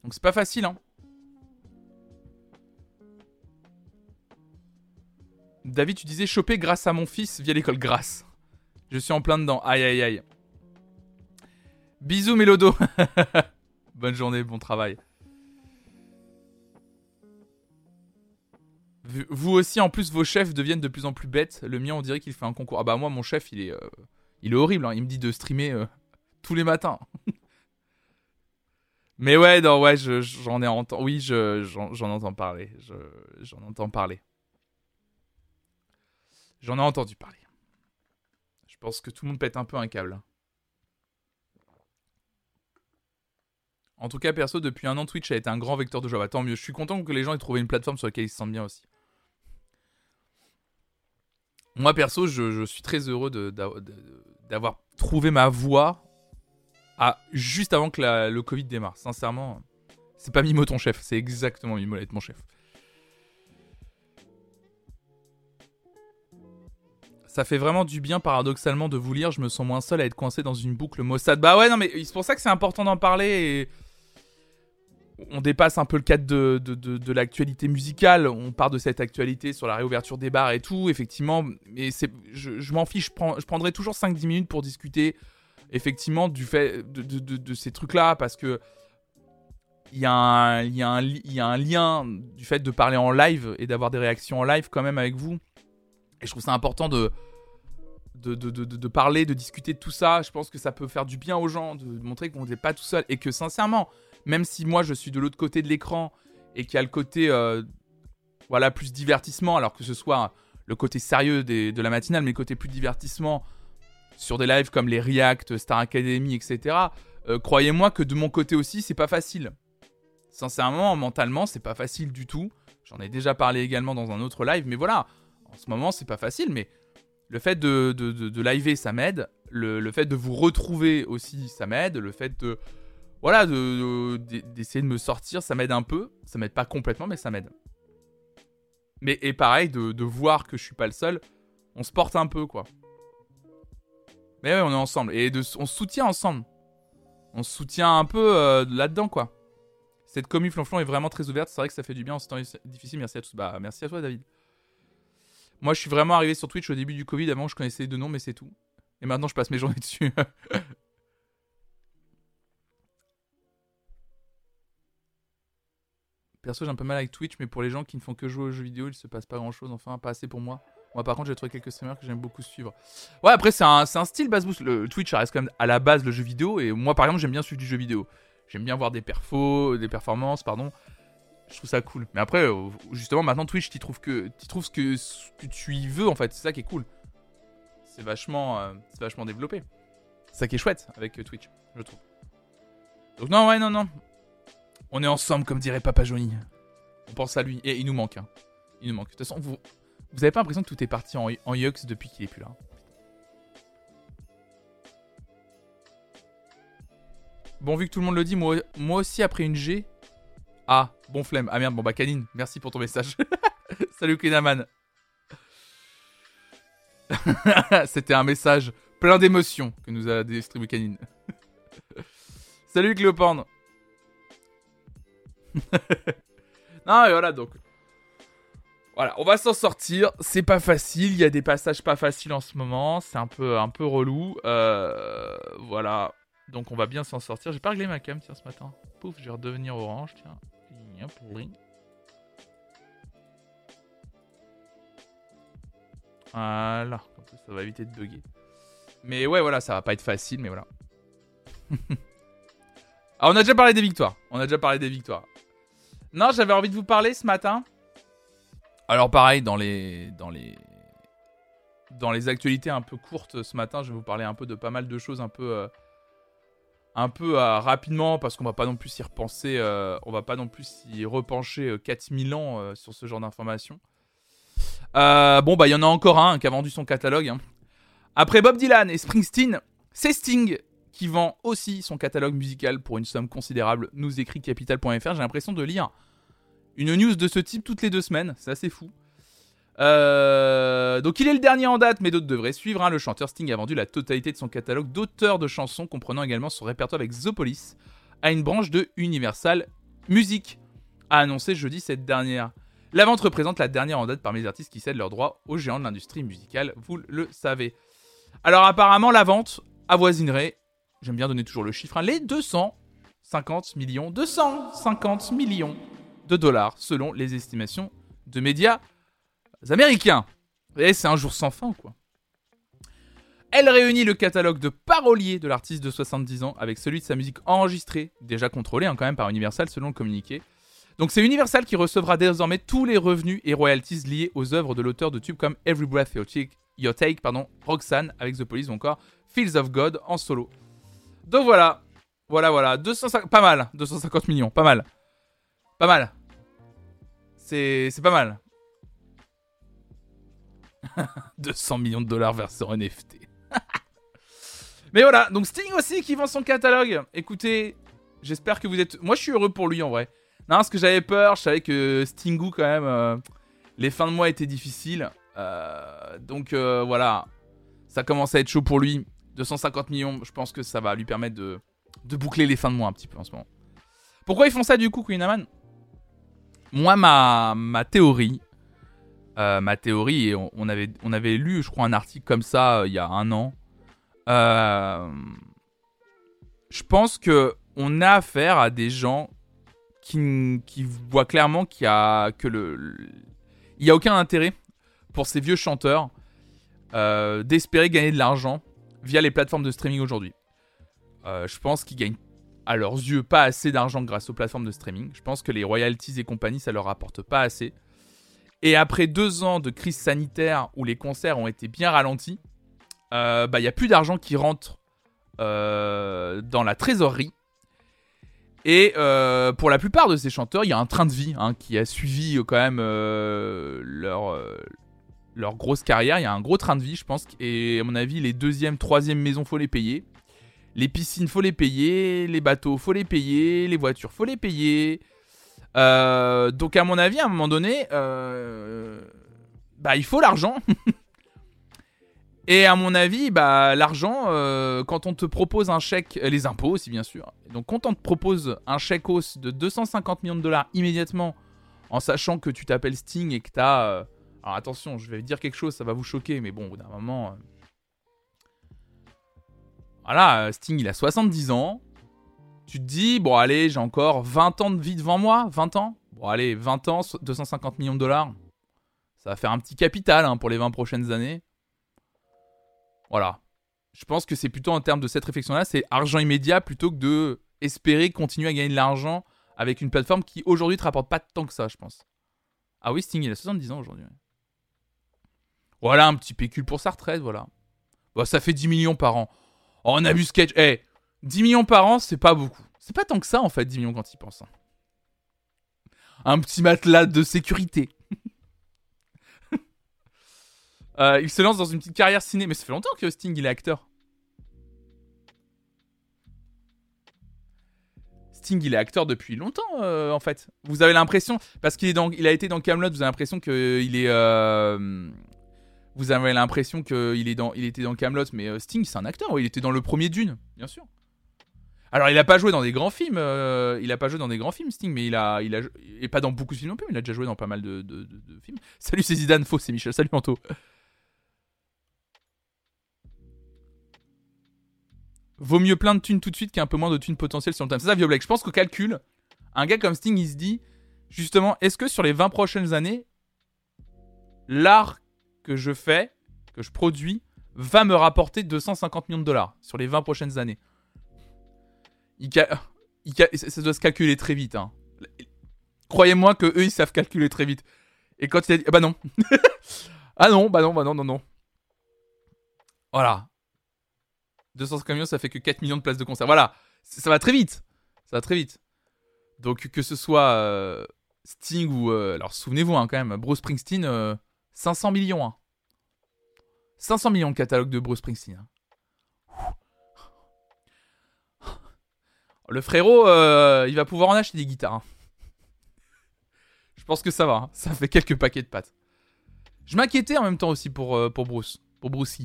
Donc, c'est pas facile, hein. David, tu disais choper grâce à mon fils via l'école Grâce. Je suis en plein dedans. Aïe aïe aïe. Bisous Mélodo. Bonne journée, bon travail. Vous aussi, en plus, vos chefs deviennent de plus en plus bêtes. Le mien, on dirait qu'il fait un concours. Ah bah moi, mon chef, il est, euh, il est horrible. Hein. Il me dit de streamer euh, tous les matins. Mais ouais, non, ouais, j'en ai entendu. Oui, j'en entends parler. J'en entends parler. J'en ai entendu parler. Je pense que tout le monde pète un peu un câble. En tout cas, perso, depuis un an, Twitch a été un grand vecteur de joie. Bah, tant mieux. Je suis content que les gens aient trouvé une plateforme sur laquelle ils se sentent bien aussi. Moi, perso, je, suis très heureux d'avoir trouvé ma voie à, juste avant que le Covid démarre. Sincèrement, c'est pas Mimo ton chef, c'est exactement Mimo mon chef. Ça fait vraiment du bien, paradoxalement, de vous lire. Je me sens moins seul à être coincé dans une boucle Mossad. Bah ouais, non, mais c'est pour ça que c'est important d'en parler. On dépasse un peu le cadre de, de, l'actualité musicale. On part de cette actualité sur la réouverture des bars et tout, effectivement. Mais je, je m'en fiche. Je, prends, je prendrai toujours 5-10 minutes pour discuter, effectivement, du fait de, ces trucs-là. Parce que il y, a un, y, a un, y a un lien du fait de parler en live et d'avoir des réactions en live quand même avec vous. Et je trouve ça important de, de, parler, de discuter de tout ça. Je pense que ça peut faire du bien aux gens, de montrer qu'on n'est pas tout seul. Et que sincèrement, même si moi je suis de l'autre côté de l'écran et qu'il y a le côté euh, voilà, plus divertissement, alors que ce soit le côté sérieux de la matinale, mais le côté plus divertissement sur des lives comme les React, Star Academy, etc. Euh, croyez-moi que de mon côté aussi, c'est pas facile. Sincèrement, mentalement, c'est pas facile du tout. J'en ai déjà parlé également dans un autre live, mais voilà, en ce moment, c'est pas facile, mais le fait de, de, de, liver, ça m'aide. Le, fait de vous retrouver aussi, ça m'aide. Le fait de. Voilà, d'essayer de, me sortir, ça m'aide un peu. Ça m'aide pas complètement, mais ça m'aide. Mais et pareil, de, voir que je suis pas le seul, on se porte un peu, quoi. Mais ouais, on est ensemble. Et on se soutient ensemble. On se soutient un peu euh, là-dedans, quoi. Cette commu flonflon est vraiment très ouverte. C'est vrai que ça fait du bien en ce temps difficile. Merci à tous. Bah, merci à toi, David. Moi, je suis vraiment arrivé sur Twitch au début du Covid. Avant, je connaissais deux noms, mais c'est tout. Et maintenant, je passe mes journées dessus. Perso, j'ai un peu mal avec Twitch, mais pour les gens qui ne font que jouer aux jeux vidéo, il se passe pas grand chose. Enfin, pas assez pour moi. Moi, par contre, j'ai trouvé quelques streamers que j'aime beaucoup suivre. Ouais, après, c'est un, un, style bass boost. Le Twitch, reste quand même à la base le jeu vidéo. Et moi, par exemple, j'aime bien suivre du jeu vidéo. J'aime bien voir des perfos, des performances, pardon je trouve ça cool. Mais après, euh, justement, maintenant Twitch, tu trouves que trouves ce que, tu y veux en fait. C'est ça qui est cool. C'est vachement, euh, c'est vachement développé. C'est ça qui est chouette avec euh, Twitch, je trouve. Donc non, ouais, non, non. On est ensemble, comme dirait Papa Johnny. On pense à lui. Et il nous manque. Hein. Il nous manque. De toute façon, vous, vous avez pas l'impression que tout est parti en, Yux depuis qu'il est plus là. Bon, vu que tout le monde le dit, moi aussi, après une G, ah, bon flemme. Ah merde, bon bah Canine, merci pour ton message. Salut Kenaman. C'était un message plein d'émotions que nous a distribué Canine. Salut Cléoporn. non, et voilà donc. Voilà, on va s'en sortir. C'est pas facile. Il y a des passages pas faciles en ce moment. C'est un peu, un peu relou. Euh, voilà. Donc on va bien s'en sortir. J'ai pas réglé ma cam ce matin. Pouf, je vais redevenir orange tiens. Voilà, comme ça, ça va éviter de bugger. Mais ouais, voilà, ça va pas être facile, mais voilà. ah, on a déjà parlé des victoires. On a déjà parlé des victoires. Non, j'avais envie de vous parler ce matin. Alors pareil, dans les, dans les, dans les actualités un peu courtes ce matin, je vais vous parler un peu de pas mal de choses un peu, euh, un peu euh, rapidement parce qu'on va pas non plus s'y repenser, euh, on va pas non plus s'y repencher 4000 euh, ans sur ce genre d'informations. bon bah il y en a encore un qui a vendu son catalogue. Hein. Après Bob Dylan et Springsteen, c'est Sting qui vend aussi son catalogue musical pour une somme considérable. Nous écrit capital.fr. J'ai l'impression de lire une news de ce type toutes les deux semaines. C'est assez fou. Euh, donc il est le dernier en date, mais d'autres devraient suivre. Hein. Le chanteur Sting a vendu la totalité de son catalogue d'auteurs de chansons, comprenant également son répertoire avec The Police, à une branche de Universal Music, a annoncé jeudi cette dernière. La vente représente la dernière en date parmi les artistes qui cèdent leurs droits aux géants de l'industrie musicale, vous le savez. Alors apparemment la vente avoisinerait, j'aime bien donner toujours le chiffre, hein, les 250 millions, 250 millions de dollars selon les estimations de médias américains. Et c'est un jour sans fin, quoi. Elle réunit le catalogue de paroliers de l'artiste de 70 ans avec celui de sa musique enregistrée, déjà contrôlée hein, quand même par Universal selon le communiqué. Donc c'est Universal qui recevra désormais tous les revenus et royalties liés aux œuvres de l'auteur de tubes comme Every Breath You Take, Your Take pardon, Roxanne avec The Police ou encore Fields of God en solo. Donc voilà, voilà, voilà, 250, pas mal, 250 millions, pas mal, pas mal. C'est pas mal. 200 millions de dollars versés en NFT. Mais voilà, donc Sting aussi qui vend son catalogue. Écoutez, j'espère que vous êtes. Moi, je suis heureux pour lui en vrai. Non, parce que j'avais peur, je savais que Stingu, quand même, euh, les fins de mois étaient difficiles. Euh, donc euh, voilà, ça commence à être chaud pour lui. 250 millions, je pense que ça va lui permettre de, boucler les fins de mois un petit peu en ce moment. Pourquoi ils font ça du coup, Queen Aman? Moi, ma, ma théorie, euh, ma théorie, et on, avait, on avait lu, je crois, un article comme ça euh, il y a un an. Euh, je pense que on a affaire à des gens qui, qui voient clairement qu'il y a le, a aucun intérêt pour ces vieux chanteurs d'espérer gagner de l'argent via les plateformes de streaming aujourd'hui. Je pense qu'ils gagnent à leurs yeux pas assez d'argent grâce aux plateformes de streaming. Je pense que les royalties et compagnie, ça leur rapporte pas assez. Et après deux ans de crise sanitaire où les concerts ont été bien ralentis, euh, bah, il n'y a plus d'argent qui rentre dans la trésorerie. Et pour la plupart de ces chanteurs, il y a un train de vie hein, qui a suivi quand même leur, leur grosse carrière. Il y a un gros train de vie, je pense. Et à mon avis, les deuxième, troisième maisons, faut les payer. Les piscines, faut les payer. Les bateaux, faut les payer. Les voitures, faut les payer. Euh, donc, à mon avis, à un moment donné, euh, bah, il faut l'argent. Et à mon avis, bah, l'argent, euh, quand on te propose un chèque, les impôts aussi, bien sûr. Donc, quand on te propose un chèque hausse de 250 millions de dollars immédiatement, en sachant que tu t'appelles Sting et que tu as alors attention, je vais dire quelque chose, ça va vous choquer, mais bon, au bout d'un moment. Voilà, Sting, il a 70 ans. Tu te dis, bon, allez, j'ai encore 20 ans de vie devant moi. 20 ans Bon, allez, 20 ans, 250 millions de dollars. Ça va faire un petit capital hein, pour les 20 prochaines années. Voilà. Je pense que c'est plutôt en termes de cette réflexion-là, c'est argent immédiat plutôt que de espérer continuer à gagner de l'argent avec une plateforme qui aujourd'hui te rapporte pas tant que ça, je pense. Ah oui, Sting, il a 70 ans aujourd'hui. Voilà, un petit pécule pour sa retraite, voilà. Bon, ça fait 10 millions par an. Oh, on a vu sketch. Eh, 10 millions par an, c'est pas beaucoup. C'est pas tant que ça, en fait, 10 millions quand il pense. Hein. Un petit matelas de sécurité. Euh, il se lance dans une petite carrière ciné. Mais ça fait longtemps que Sting, il est acteur. Sting, il est acteur depuis longtemps, euh, en fait. Vous avez l'impression, parce qu'il dans, a été dans Camelot, vous avez l'impression qu'il est, euh, vous avez l'impression qu'il dans, était dans Camelot, mais Sting, c'est un acteur. il était dans le premier Dune, bien sûr. Alors, il a pas joué dans des grands films. Euh, il a pas joué dans des grands films, Sting, mais il a, il a, et pas dans beaucoup de films non plus. Mais il a déjà joué dans pas mal de, films. Salut, c'est Zidane. Faux, c'est Michel. Salut, Manto. Vaut mieux plein de thunes tout de suite qu'un peu moins de thunes potentielles sur le temps. C'est ça, Viobleck. Je pense qu'au calcul, un gars comme Sting, il se dit, justement, est-ce que sur les 20 prochaines années, l'art que je fais, que je produis, va me rapporter 250 millions de dollars sur les 20 prochaines années? Ça doit se calculer très vite. Hein. Croyez-moi que eux, ils savent calculer très vite. Et quand il a dit... Ah bah non. ah non, bah non, bah non, non, non. Voilà. 250 millions, ça fait que 4 millions de places de concert. Voilà. Ça va très vite. Ça va très vite. Donc que ce soit euh, Sting ou... Euh, alors souvenez-vous hein, quand même, Bruce Springsteen... 500 millions. Hein. 500 millions de catalogue de Bruce Springsteen. Hein. Le frérot, euh, il va pouvoir en acheter des guitares. Hein. Je pense que ça va. Hein. Ça fait quelques paquets de pâtes. Je m'inquiétais en même temps aussi pour, euh, pour Bruce. Pour Brucey.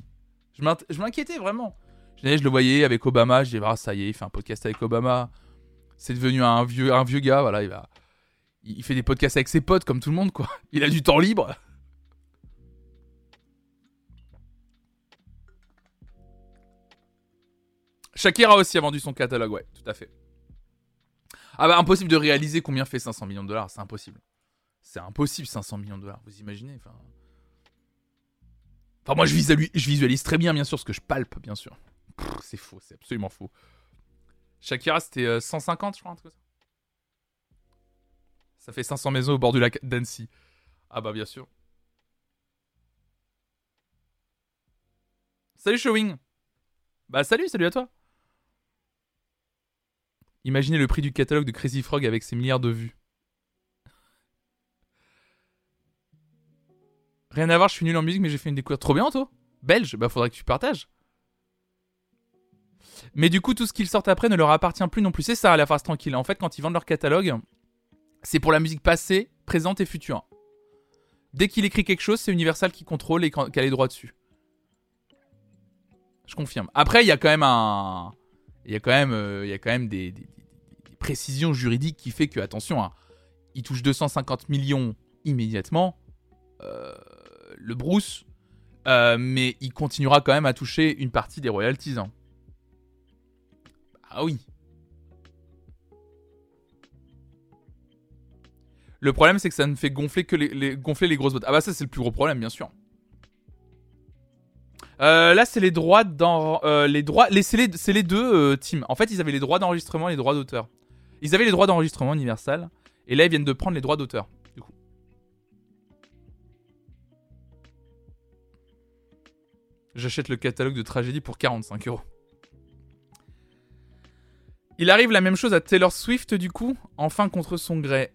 Je m'inquiétais vraiment. Je, je le voyais avec Obama. Je disais, ah, ça y est, il fait un podcast avec Obama. C'est devenu un vieux, vieux gars. Voilà, il, il fait des podcasts avec ses potes comme tout le monde, quoi. Il a du temps libre. Shakira aussi a vendu son catalogue, ouais, tout à fait. Ah bah impossible de réaliser combien fait 500 millions de dollars, c'est impossible. C'est impossible 500 millions de dollars, vous imaginez enfin... enfin moi je visualise, très bien bien sûr ce que je palpe bien sûr. C'est faux, c'est absolument faux. Shakira c'était 150 euh, je crois un truc comme ça. Ça fait 500 maisons au bord du lac d'Annecy. Ah bah bien sûr. Salut Showing. Bah salut, salut à toi. Imaginez le prix du catalogue de Crazy Frog avec ses milliards de vues. Rien à voir, je suis nul en musique, mais j'ai fait une découverte trop bien, toi. Belge, bah faudrait que tu partages. Mais du coup, tout ce qu'ils sortent après ne leur appartient plus non plus. C'est ça la phase tranquille. En fait, quand ils vendent leur catalogue, c'est pour la musique passée, présente et future. Dès qu'il écrit quelque chose, c'est Universal qui contrôle et qui a les droits dessus. Je confirme. Après, il y a quand même un il y a quand même, euh, des, précisions juridiques qui fait que, attention, hein, il touche 250 millions immédiatement, euh, le Bruce, euh, mais il continuera quand même à toucher une partie des royalties. Hein. Ah oui. Le problème, c'est que ça ne fait gonfler que les, gonfler les grosses bottes. Ah bah ça, c'est le plus gros problème, bien sûr. Euh, là, c'est les droits dans euh, les droits. Les, c'est deux euh, teams. En fait, ils avaient les droits d'enregistrement et les droits d'auteur. Ils avaient les droits d'enregistrement Universal. Et là, ils viennent de prendre les droits d'auteur. Du coup. J'achète le catalogue de tragédie pour 45 euros. Il arrive la même chose à Taylor Swift du coup, enfin contre son gré.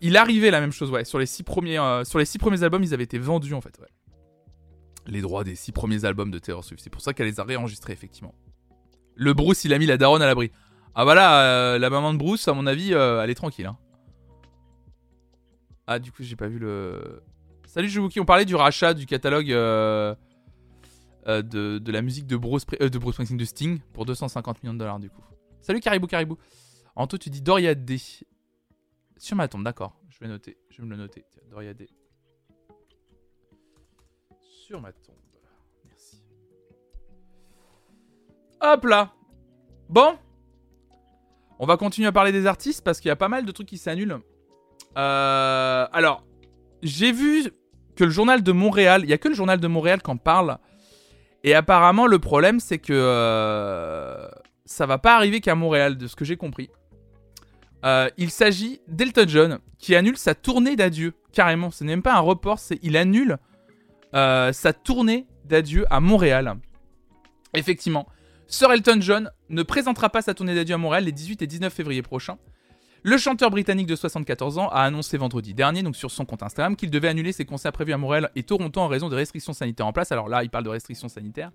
Il arrivait la même chose, ouais. Sur les six premiers, sur les six premiers albums, ils avaient été vendus en fait, ouais. Les droits des six premiers albums de Taylor Swift. C'est pour ça qu'elle les a réenregistrés effectivement. Le Bruce, il a mis la daronne à l'abri. Ah bah là, euh, la maman de Bruce, à mon avis, elle est tranquille. Hein. Ah du coup, j'ai pas vu le. Salut Jouki, on parlait du rachat du catalogue de, de, la musique de Bruce, de Bruce Springsteen de Sting pour 250 millions de dollars du coup. Salut Caribou Caribou. Anto, tu dis Doria D. Sur ma tombe, d'accord. Je vais noter. Je vais me le noter. Doria D. Hop là. Bon. On va continuer à parler des artistes parce qu'il y a pas mal de trucs qui s'annulent. Euh, alors, j'ai vu que le journal de Montréal, il y a que le journal de Montréal qui en parle. Et apparemment, le problème, c'est que euh, ça va pas arriver qu'à Montréal, de ce que j'ai compris. Euh, il s'agit d'Elton John qui annule sa tournée d'adieu. Carrément, ce n'est même pas un report, c'est il annule euh, sa tournée d'adieu à Montréal. Effectivement, Sir Elton John ne présentera pas sa tournée d'adieu à Montréal les 18 et 19 février prochains. Le chanteur britannique de 74 ans a annoncé vendredi dernier, donc sur son compte Instagram, qu'il devait annuler ses concerts prévus à Montréal et Toronto en raison de restrictions sanitaires en place. Alors là, il parle de restrictions sanitaires.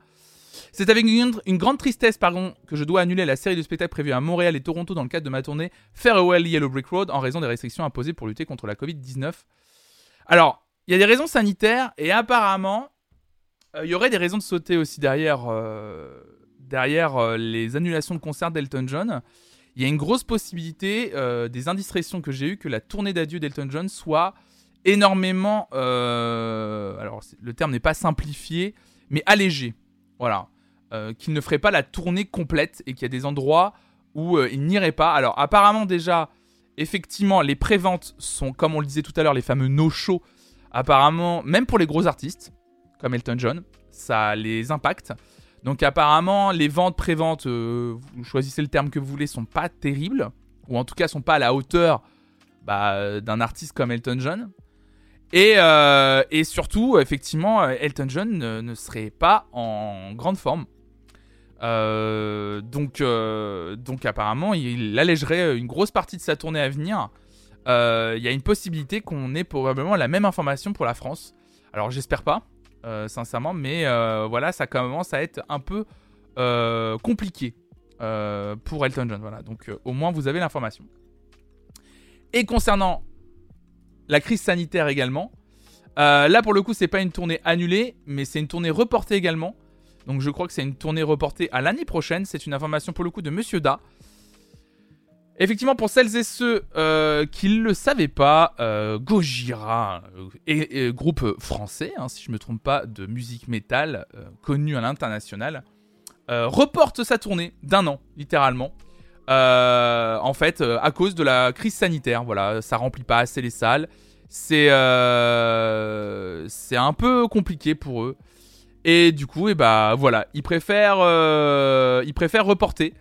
C'est avec une, grande tristesse pardon, que je dois annuler la série de spectacles prévus à Montréal et Toronto dans le cadre de ma tournée Farewell Yellow Brick Road en raison des restrictions imposées pour lutter contre la Covid-19. Alors, il y a des raisons sanitaires et apparemment, euh, il y aurait des raisons de sauter aussi derrière, euh, derrière euh, les annulations de concerts d'Elton John. Il y a une grosse possibilité des indiscrétions que j'ai eues que la tournée d'adieu d'Elton John soit énormément, alors le terme n'est pas simplifié, mais allégé. Voilà. Qu'il ne ferait pas la tournée complète et qu'il y a des endroits où il n'irait pas. Alors apparemment déjà, effectivement, les préventes sont, comme on le disait tout à l'heure, les fameux no-show. Apparemment, même pour les gros artistes, comme Elton John, ça les impacte. Donc apparemment, les ventes, préventes, euh, vous choisissez le terme que vous voulez, sont pas terribles. Ou en tout cas, sont pas à la hauteur bah, d'un artiste comme Elton John. Euh, et, surtout, effectivement, Elton John ne, serait pas en grande forme. Euh, donc, euh, donc apparemment, il allégerait une grosse partie de sa tournée à venir. Il y a une possibilité qu'on ait probablement la même information pour la France. Alors j'espère pas, sincèrement, mais voilà, ça commence à être un peu compliqué pour Elton John. Donc au moins vous avez l'information. Et concernant la crise sanitaire également. Euh, là, pour le coup, c'est pas une tournée annulée, mais c'est une tournée reportée également. Donc, je crois que c'est une tournée reportée à l'année prochaine. C'est une information pour le coup de Monsieur Da. Effectivement, pour celles et ceux euh, qui ne le savaient pas, euh, Gojira, et, groupe français, hein, si je ne me trompe pas, de musique métal, connu à l'international, reporte sa tournée d'un an, littéralement. Euh, en fait, euh, à cause de la crise sanitaire. Voilà, ça remplit pas assez les salles. C'est euh, c'est un peu compliqué pour eux. Et du coup, et eh bah voilà, ils préfèrent, ils préfèrent reporter.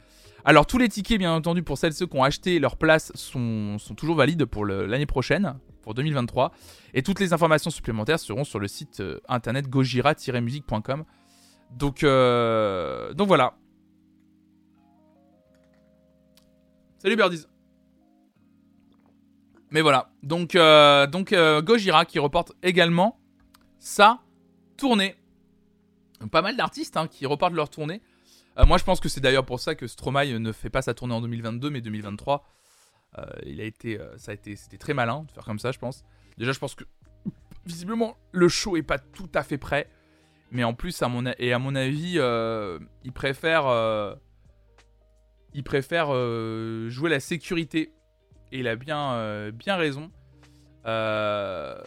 Alors tous les tickets, bien entendu, pour celles et ceux qui ont acheté leur place sont, toujours valides pour l'année prochaine, pour 2023. Et toutes les informations supplémentaires seront sur le site internet gojira-musique.com. Donc, donc voilà, Salut Birdies. Mais voilà. Donc, euh, donc euh, Gojira qui reporte également sa tournée. Pas mal d'artistes hein, qui reportent leur tournée. Euh, moi, je pense que c'est d'ailleurs pour ça que Stromae ne fait pas sa tournée en 2022, mais 2023. il a été, ça a été, c'était très malin de faire comme ça, je pense. Déjà, je pense que visiblement le show est pas tout à fait prêt, mais en plus, à mon et à mon avis, il préfère il préfère euh, jouer la sécurité. Et il a bien, euh, bien raison. Euh,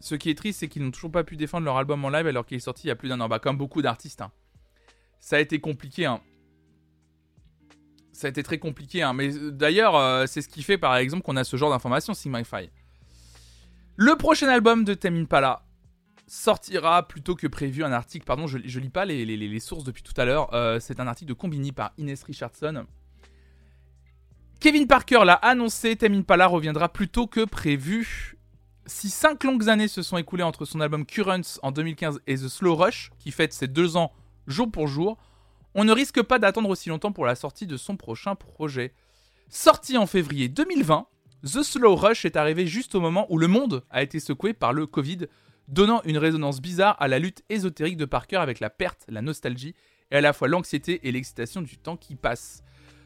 ce qui est triste, c'est qu'ils n'ont toujours pas pu défendre leur album en live alors qu'il est sorti il y a plus d'un an. Bah, comme beaucoup d'artistes. Hein. Ça a été compliqué. Hein. Ça a été très compliqué. Hein. Mais d'ailleurs, c'est ce qui fait par exemple qu'on a ce genre d'informations, Sigma Le prochain album de Temin Pala sortira plus tôt que prévu un article, pardon, je, je lis pas les, sources depuis tout à l'heure, euh, c'est un article de Combini par Ines Richardson. Kevin Parker l'a annoncé, Tame Impala reviendra plus tôt que prévu. Si cinq longues années se sont écoulées entre son album Currents en 2015 et The Slow Rush, qui fête ses deux ans jour pour jour, on ne risque pas d'attendre aussi longtemps pour la sortie de son prochain projet. Sorti en février 2020, The Slow Rush est arrivé juste au moment où le monde a été secoué par le Covid, donnant une résonance bizarre à la lutte ésotérique de Parker avec la perte, la nostalgie et à la fois l'anxiété et l'excitation du temps qui passe.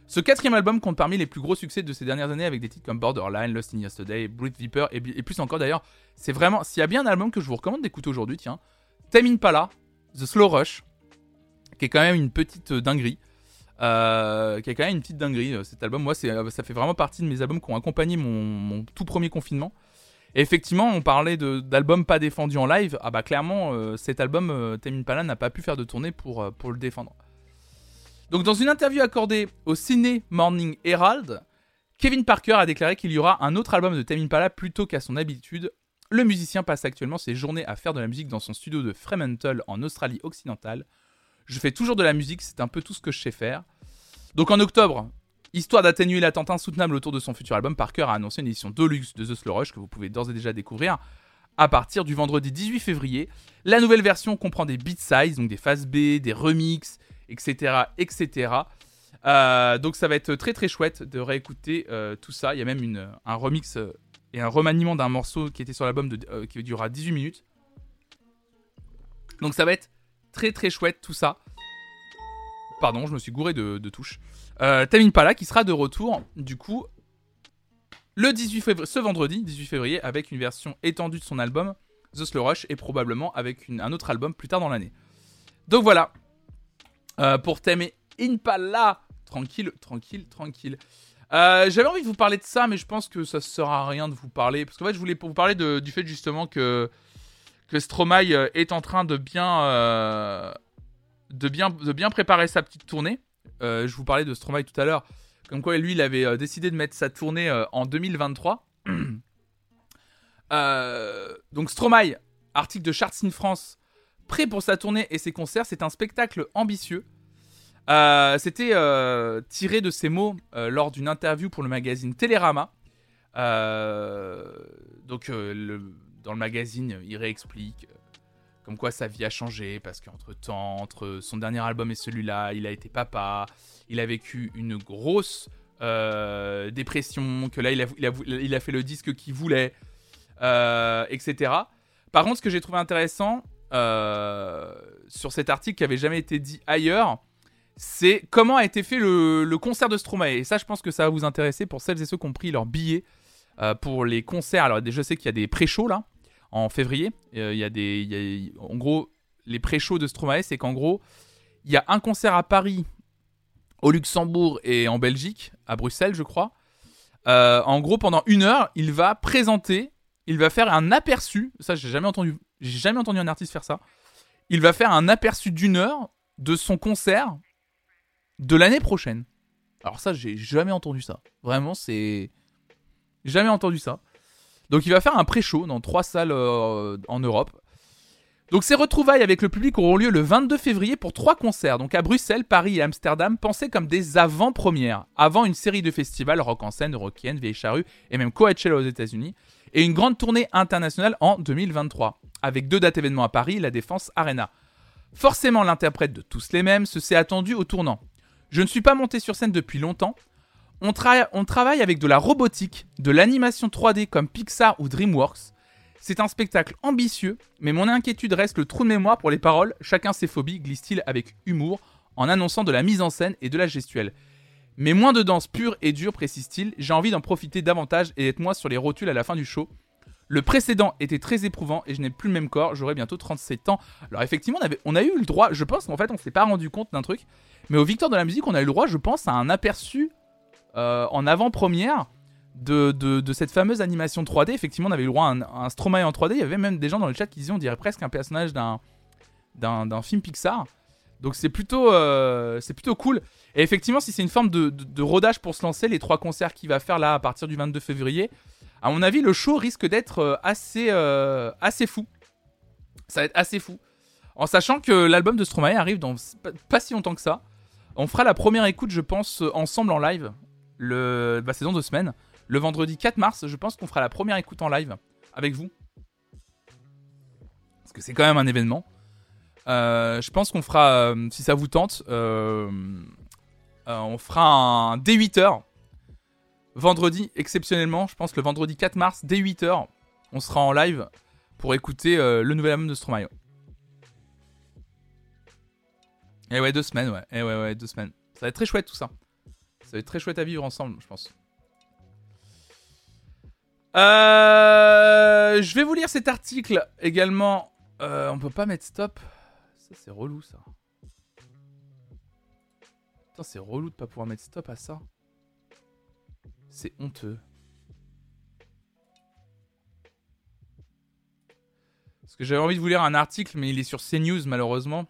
Ce quatrième album compte parmi les plus gros succès de ces dernières années avec des titres comme Borderline, Lost in Yesterday, Breath Viper et plus encore d'ailleurs. C'est vraiment, s'il y a bien un album que je vous recommande d'écouter aujourd'hui, tiens, Tame Impala, The Slow Rush, qui est quand même une petite euh, dinguerie. Euh, qui est quand même une petite dinguerie euh, cet album. Moi, euh, ça fait vraiment partie de mes albums qui ont accompagné mon, tout premier confinement. Et effectivement, on parlait d'albums pas défendus en live. Ah bah clairement, euh, cet album, euh, Tame Impala n'a pas pu faire de tournée pour, euh, pour le défendre. Donc dans une interview accordée au Sydney Morning Herald, Kevin Parker a déclaré qu'il y aura un autre album de Tame Impala plus tôt qu'à son habitude. Le musicien passe actuellement ses journées à faire de la musique dans son studio de Fremantle en Australie occidentale. Je fais toujours de la musique, c'est un peu tout ce que je sais faire. Donc en octobre, histoire d'atténuer l'attente insoutenable autour de son futur album, Parker a annoncé une édition Deluxe de The Slow que vous pouvez d'ores et déjà découvrir à partir du vendredi 18 février. La nouvelle version comprend des beat size, donc des phases B, des remixes, etc. etc. Euh, donc ça va être très très chouette de réécouter euh, tout ça. Il y a même un remix euh, et un remaniement d'un morceau qui était sur l'album qui durera 18 minutes. Donc ça va être très très chouette tout ça. Pardon, je me suis gouré de, touches. Euh, Impala qui sera de retour du coup le 18 février, ce vendredi 18 février avec une version étendue de son album The Slow Rush et probablement avec un autre album plus tard dans l'année. Donc voilà, euh, pour Tame Impala. Tranquille, tranquille, tranquille. Euh, J'avais envie de vous parler de ça, mais je pense que ça sert à rien de vous parler. Parce qu'en fait, je voulais vous parler du fait justement que, que Stromae euh, est en train de bien, euh, de bien, de bien préparer sa petite tournée. Euh, je vous parlais de Stromae tout à l'heure. Comme quoi, lui, il avait décidé de mettre sa tournée en 2023. Euh, donc Stromae, article de Charts in France, prêt pour sa tournée et ses concerts. C'est un spectacle ambitieux. C'était tiré de ses mots lors d'une interview pour le magazine Télérama. Donc le- dans le magazine, il réexplique euh, comme quoi sa vie a changé parce qu'entre temps, entre son dernier album et celui-là, il a été papa, il a vécu une grosse euh, dépression, que là il a, fait le disque qu'il voulait, euh, etc. Par contre, ce que j'ai trouvé intéressant sur cet article qui avait jamais été dit ailleurs, c'est comment a été fait le, concert de Stromae. Et ça, je pense que ça va vous intéresser pour celles et ceux qui ont pris leur billet pour les concerts. Alors, je sais qu'il y a des pré-shows là, en février. Euh, Il y a des. en gros, les pré-shows de Stromae, c'est qu'en gros, il y a un concert à Paris, au Luxembourg et en Belgique, à Bruxelles, je crois. Euh, en gros, pendant une heure, il va présenter, il va faire un aperçu. Ça, j'ai jamais entendu, j'ai jamais entendu un artiste faire ça. Il va faire un aperçu d'une heure de son concert de l'année prochaine. Alors ça, j'ai jamais entendu ça. Vraiment, c'est jamais entendu ça. Donc il va faire un pré-show dans trois salles euh, en Europe. Donc ces retrouvailles avec le public auront lieu le 22 février pour trois concerts. Donc à Bruxelles, Paris et Amsterdam, pensés comme des avant-premières, avant une série de festivals rock en scène, rockienne, vieille charrue et même Coachella aux États-Unis, et une grande tournée internationale en 2023, avec deux dates événements à Paris, la Défense Arena. Forcément, l'interprète de tous les mêmes se s'est attendu au tournant. Je ne suis pas monté sur scène depuis longtemps. On, tra- on travaille avec de la robotique, de l'animation 3D comme Pixar ou DreamWorks. C'est un spectacle ambitieux, mais mon inquiétude reste le trou de mémoire pour les paroles, chacun ses phobies, glisse-t-il avec humour, en annonçant de la mise en scène et de la gestuelle. Mais moins de danse pure et dure, précise-t-il, j'ai envie d'en profiter davantage et d'être moi sur les rotules à la fin du show. Le précédent était très éprouvant et je n'ai plus le même corps, j'aurai bientôt 37 ans. Alors effectivement, on, a eu le droit, je pense qu'en fait on s'est pas rendu compte d'un truc, mais au Victoire de la musique, on a eu le droit, je pense, à un aperçu euh, en avant-première de, de, cette fameuse animation 3D. Effectivement, on avait eu le droit à un, Stromae en 3D. Il y avait même des gens dans le chat qui disaient on dirait presque un personnage d'un d'un film Pixar. Donc c'est plutôt, euh, c'est plutôt cool. Et effectivement, si c'est une forme de, de- rodage pour se lancer, les trois concerts qu'il va faire là à partir du 22 février, à mon avis, le show risque d'être euh, assez, assez fou. Ça va être assez fou. En sachant que l'album de Stromae arrive dans pas si longtemps que ça. On fera la première écoute, je pense, ensemble en live. Le... Bah, c'est dans deux semaines. Le vendredi 4 mars, je pense qu'on fera la première écoute en live avec vous. Parce que c'est quand même un événement. Euh, je pense qu'on fera, euh, si ça vous tente, euh, on fera un dès 8h. Vendredi, exceptionnellement, je pense le vendredi 4 mars, dès 8h, on sera en live pour écouter le nouvel album de Stromae. Et eh ouais, deux semaines, ouais. Et eh ouais, ouais, deux semaines. Ça va être très chouette tout ça. Ça va être très chouette à vivre ensemble, je pense. Euh, je vais vous lire cet article également. Euh, on peut pas mettre stop. Ça, c'est relou, ça. Putain, c'est relou de pas pouvoir mettre stop à ça. C'est honteux. Parce que j'avais envie de vous lire un article, mais il est sur CNews, malheureusement.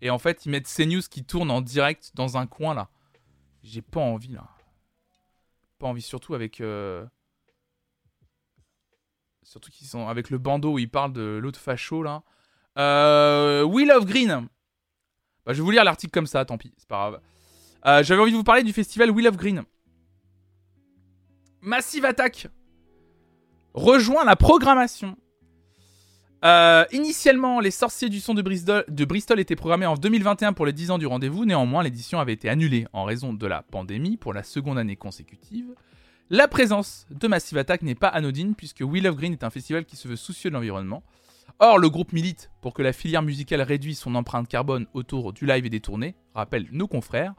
Et en fait, ils mettent CNews qui tourne en direct dans un coin, là. J'ai pas envie, là. Pas envie, surtout avec... Euh, surtout qu'ils sont avec le bandeau où ils parlent de l'autre facho, là. Euh, Will of Green. Bah, je vais vous lire l'article comme ça, tant pis, c'est pas grave. Euh, j'avais envie de vous parler du festival Will of Green. Massive Attack rejoint la programmation. Euh, initialement, les sorciers du son de Bristol, étaient programmés en 2021 pour les 10 ans du rendez-vous. Néanmoins, l'édition avait été annulée en raison de la pandémie pour la seconde année consécutive. La présence de Massive Attack n'est pas anodine puisque Will of Green est un festival qui se veut soucieux de l'environnement. Or, le groupe milite pour que la filière musicale réduise son empreinte carbone autour du live et des tournées, rappelle nos confrères.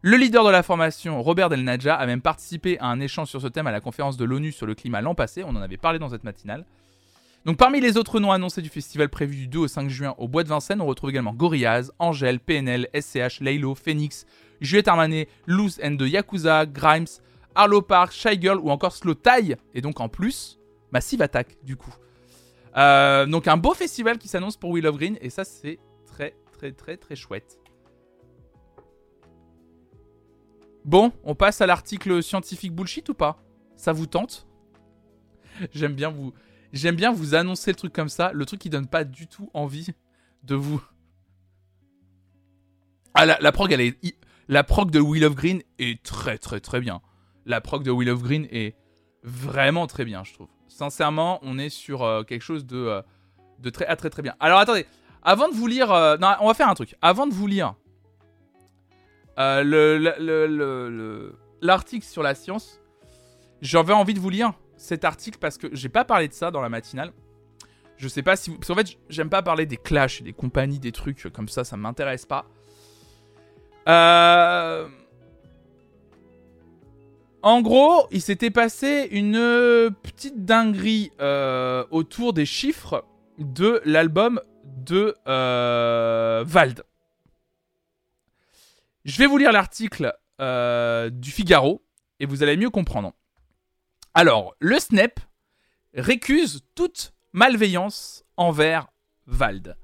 Le leader de la formation, Robert Del Nadja, a même participé à un échange sur ce thème à la conférence de l'ONU sur le climat l'an passé, on en avait parlé dans cette matinale. Donc parmi les autres noms annoncés du festival prévu du 2 au 5 juin au Bois de Vincennes, on retrouve également Gorillaz, Angèle, PNL, SCH, Laylo, Phoenix, Juliette Armanet, Loose and the Yakuza, Grimes, Arlo Park, Shy Girl ou encore Slow Tie, et donc en plus, Massive Attack du coup. Euh, donc un beau festival qui s'annonce pour Will of Green et ça c'est très très très très chouette. Bon, on passe à l'article scientifique bullshit ou pas? Ça vous tente? J'aime bien vous j'aime bien vous annoncer le truc comme ça, le truc qui donne pas du tout envie de vous Ah la, la prog elle est la prog de Will of Green est très très très bien. La prog de Will of Green est vraiment très bien, je trouve sincèrement, on est sur euh, quelque chose de, euh, de très, très très bien. Alors attendez, avant de vous lire... Euh, non, on va faire un truc. Avant de vous lire l'article sur la science, j'avais envie de vous lire cet article parce que j'ai pas parlé de ça dans la matinale. Je sais pas si vous... Parce qu'en fait, j'aime pas parler des clashs, des compagnies, des trucs comme ça, ça m'intéresse pas. Euh... En gros, il s'était passé une petite dinguerie euh, autour des chiffres de l'album de euh, Vald. Je vais vous lire l'article du Figaro et vous allez mieux comprendre. Alors, le SNEP récuse toute malveillance envers Vald.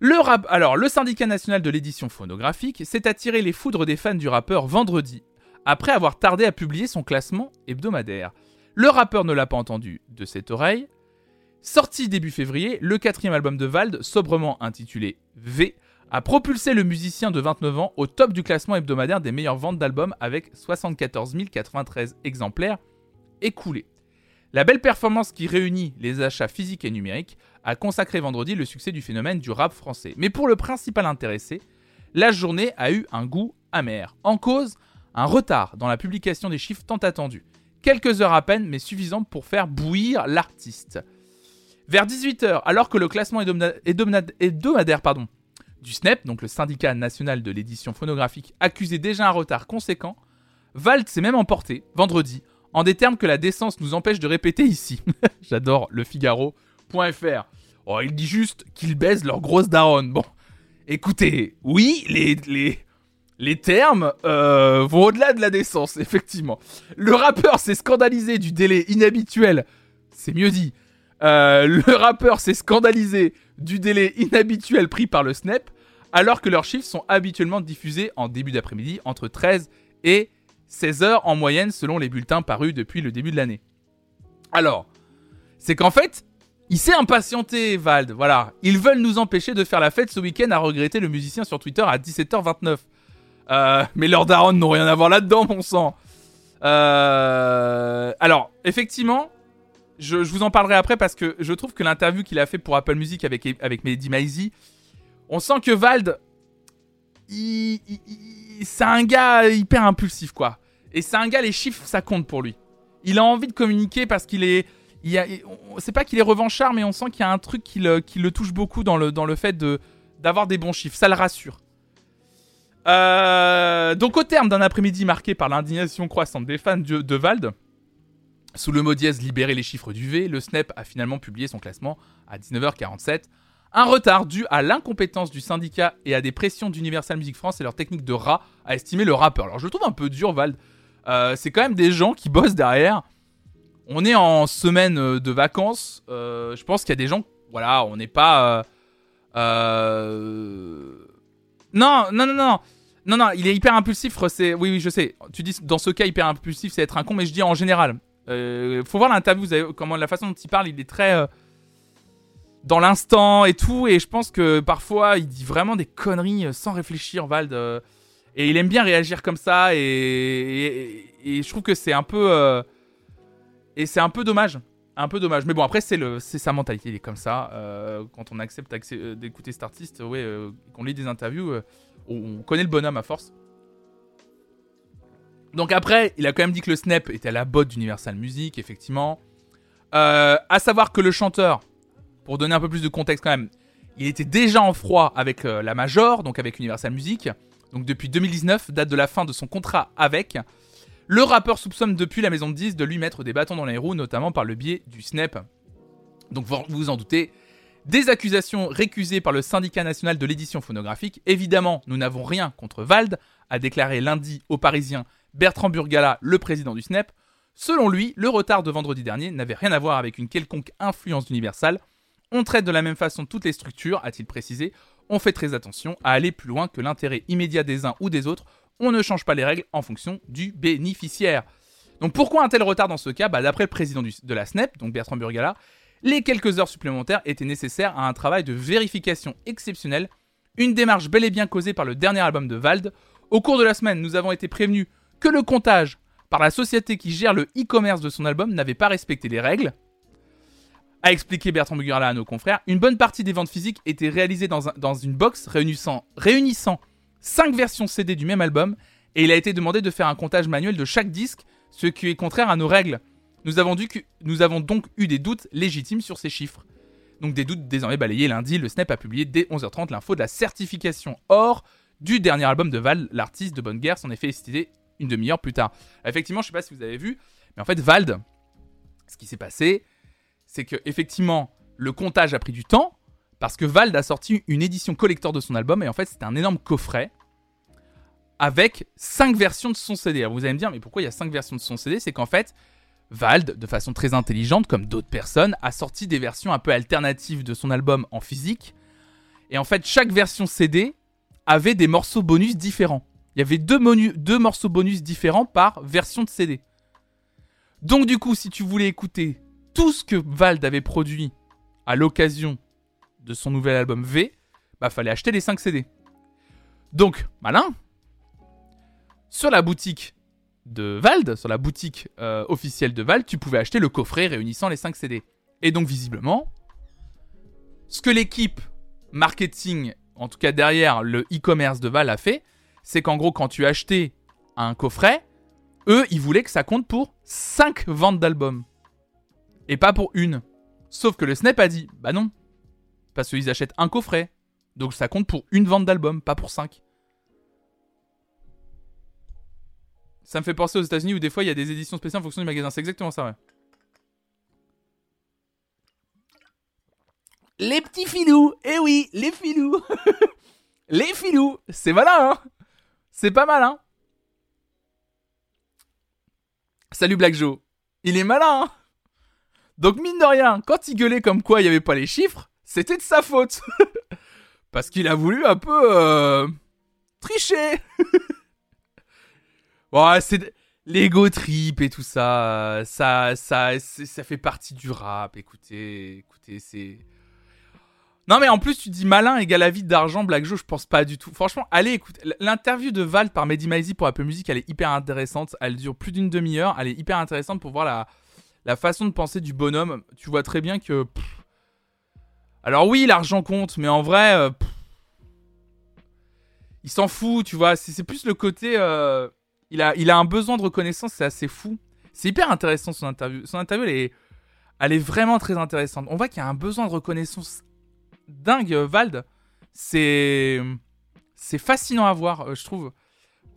Le Alors, le syndicat national de l'édition phonographique s'est attiré les foudres des fans du rappeur vendredi après avoir tardé à publier son classement hebdomadaire. Le rappeur ne l'a pas entendu de cette oreille. Sorti début février, le quatrième album de Vald, sobrement intitulé V, a propulsé le musicien de 29 ans au top du classement hebdomadaire des meilleures ventes d'albums avec 74 093 exemplaires La belle performance qui réunit les achats physiques et numériques a consacré vendredi le succès du phénomène du rap français. Mais pour le principal intéressé, la journée a eu un goût amer. En cause, un retard dans la publication des chiffres tant attendus. Quelques heures à peine, mais suffisantes pour faire bouillir l'artiste. Vers 18h, alors que le classement hebdomadaire du SNEP, donc le syndicat national de l'édition phonographique, accusait déjà un retard conséquent, Valt s'est même emporté, vendredi, en des termes que la décence nous empêche de répéter ici. J'adore le Figaro.fr. Oh, il dit juste qu'ils baisent leur grosse daronne. Bon, écoutez, oui, les, les, les termes euh, vont au-delà de la décence, effectivement. Le rappeur s'est scandalisé du délai inhabituel, c'est mieux dit. Euh, le rappeur s'est scandalisé du délai inhabituel pris par le Snap, alors que leurs chiffres sont habituellement diffusés en début d'après-midi entre 13 et 16 heures en moyenne selon les bulletins parus depuis le début de l'année. Alors, c'est qu'en fait, Il s'est impatienté, Vald. Voilà. Ils veulent nous empêcher de faire la fête ce week-end, a regretté le musicien sur Twitter à 17h29. Euh, mais leurs darons n'ont rien à voir là-dedans, mon sang. Euh, alors, effectivement, je, vous en parlerai après parce que je trouve que l'interview qu'il a fait pour Apple Music avec, avec Mehdi Maizi, on sent que Vald, c'est un gars hyper impulsif, quoi. Et c'est un gars, les chiffres, ça compte pour lui. Il a envie de communiquer parce qu'il est. Il c'est pas qu'il est revanchard, mais on sent qu'il y a un truc qui le, qui le touche beaucoup dans le, dans le fait de, d'avoir des bons chiffres. Ça le rassure. Euh, donc au terme d'un après-midi marqué par l'indignation croissante des fans de, de, Vald, sous le mot dièse libérer les chiffres du V, le Snap a finalement publié son classement à 19h47. Un retard dû à l'incompétence du syndicat et à des pressions d'Universal Music France et leur technique de rat à estimer le rappeur. Alors je le trouve un peu dur Vald. Euh, c'est quand même des gens qui bossent derrière. On est en semaine euh, de vacances. je pense qu'il y a des gens, voilà, on n'est pas... Euh, non, non, non, non. Non, non, il est hyper impulsif. C'est oui, oui, je sais. Tu dis dans ce cas hyper impulsif, c'est être un con, mais je dis en général. Euh, faut voir l'interview. Avez, la façon dont il parle, il est très euh, dans l'instant et tout. Et je pense que parfois, il dit vraiment des conneries euh, sans réfléchir, Vald. Euh, et il aime bien réagir comme ça. Et, je trouve que c'est un peu et c'est un peu dommage. Un peu dommage. Mais bon, après, c'est sa mentalité. Il est comme ça. quand on accepte d'écouter cet artiste, ouais, qu'on lit des interviews on connaît le bonhomme à force. Donc après, il a quand même dit que le snap était à la botte d'Universal Music, effectivement. Euh, à savoir que le chanteur, pour donner un peu plus de contexte quand même, il était déjà en froid avec euh, la Major, donc avec Universal Music. Donc depuis 2019, date de la fin de son contrat avec. Le rappeur soupçonne depuis la maison de 10 de lui mettre des bâtons dans les roues, notamment par le biais du snap. Donc vous vous en doutez, des accusations récusées par le syndicat national de l'édition phonographique. Évidemment, nous n'avons rien contre Vald, a déclaré lundi aux Parisiens Bertrand Burgala, le président du SNEP. Selon lui, le retard de vendredi dernier n'avait rien à voir avec une quelconque influence universelle. On traite de la même façon toutes les structures, a-t-il précisé. On fait très attention à aller plus loin que l'intérêt immédiat des uns ou des autres. On ne change pas les règles en fonction du bénéficiaire. Donc pourquoi un tel retard dans ce cas? Bah, D'après le président de la SNEP, donc Bertrand Burgala, les quelques heures supplémentaires étaient nécessaires à un travail de vérification exceptionnel, une démarche bel et bien causée par le dernier album de Vald. Au cours de la semaine, nous avons été prévenus que le comptage par la société qui gère le e-commerce de son album n'avait pas respecté les règles. A expliqué Bertrand Bugurla à nos confrères, une bonne partie des ventes physiques étaient réalisées dans, une box réunissant, réunissant 5 versions CD du même album, et il a été demandé de faire un comptage manuel de chaque disque, ce qui est contraire à nos règles. Nous avons, donc eu des doutes légitimes sur ces chiffres. Donc des doutes désormais balayés lundi, le Snap a publié dès 11h30 l'info de la certification or du dernier album de Val, l'artiste de Bonne Guerre s'en est citer une demi-heure plus tard. Effectivement, je sais pas si vous avez vu, mais en fait Vald, ce qui s'est passé, c'est que effectivement le comptage a pris du temps parce que Vald a sorti une édition collector de son album et en fait c'était un énorme coffret avec 5 versions de son CD. Alors vous allez me dire mais pourquoi il y a 5 versions de son CD C'est qu'en fait Vald, de façon très intelligente, comme d'autres personnes, a sorti des versions un peu alternatives de son album en physique. Et en fait, chaque version CD avait des morceaux bonus différents. Il y avait deux, deux morceaux bonus différents par version de CD. Donc du coup, si tu voulais écouter tout ce que Vald avait produit à l'occasion de son nouvel album V, bah fallait acheter les 5 CD. Donc, malin. Sur la boutique de Vald, sur la boutique euh, officielle de Vald, tu pouvais acheter le coffret réunissant les 5 CD. Et donc visiblement, ce que l'équipe marketing, en tout cas derrière le e-commerce de Val a fait, c'est qu'en gros quand tu achetais un coffret, eux ils voulaient que ça compte pour 5 ventes d'albums. Et pas pour une. Sauf que le Snap a dit, bah non. Parce qu'ils achètent un coffret. Donc ça compte pour une vente d'album, pas pour 5. Ça me fait penser aux États-Unis où des fois il y a des éditions spéciales en fonction du magasin. C'est exactement ça, ouais. Les petits filous Eh oui, les filous Les filous C'est malin, hein C'est pas mal, hein Salut Black Joe Il est malin, hein Donc mine de rien, quand il gueulait comme quoi il n'y avait pas les chiffres, c'était de sa faute Parce qu'il a voulu un peu... Euh, tricher Ouais, c'est l'ego trip et tout ça, ça, ça, ça fait partie du rap. Écoutez, écoutez, c'est. Non mais en plus tu dis malin égale vie d'argent Black Joe je pense pas du tout. Franchement allez écoute l'interview de Val par Mehdi Maizy pour Apple Music elle est hyper intéressante. Elle dure plus d'une demi-heure. Elle est hyper intéressante pour voir la, la façon de penser du bonhomme. Tu vois très bien que... Alors oui l'argent compte mais en vrai... Euh, il s'en fout tu vois. C'est plus le côté... Euh, il, a, un besoin de reconnaissance c'est assez fou. C'est hyper intéressant son interview. Son interview elle est, elle est vraiment très intéressante. On voit qu'il y a un besoin de reconnaissance dingue, Vald. C'est c'est fascinant à voir, euh, je trouve.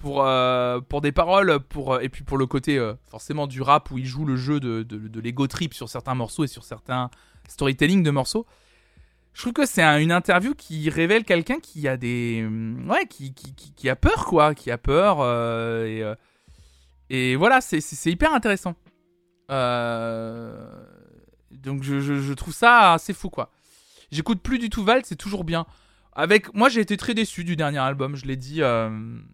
Pour, euh, pour des paroles, pour, euh, et puis pour le côté forcément du rap où il joue le jeu de, de, l'ego trip sur certains morceaux et sur certains storytelling de morceaux. Je trouve que c'est une interview qui révèle quelqu'un qui a des. Ouais, qui, qui, qui, a peur, quoi. Qui a peur. et, voilà, c'est hyper intéressant. donc je, je, trouve ça assez fou, quoi. J'écoute plus du tout Vald, c'est toujours bien. Avec moi, j'ai été très déçu du dernier album. Je l'ai dit. Euh,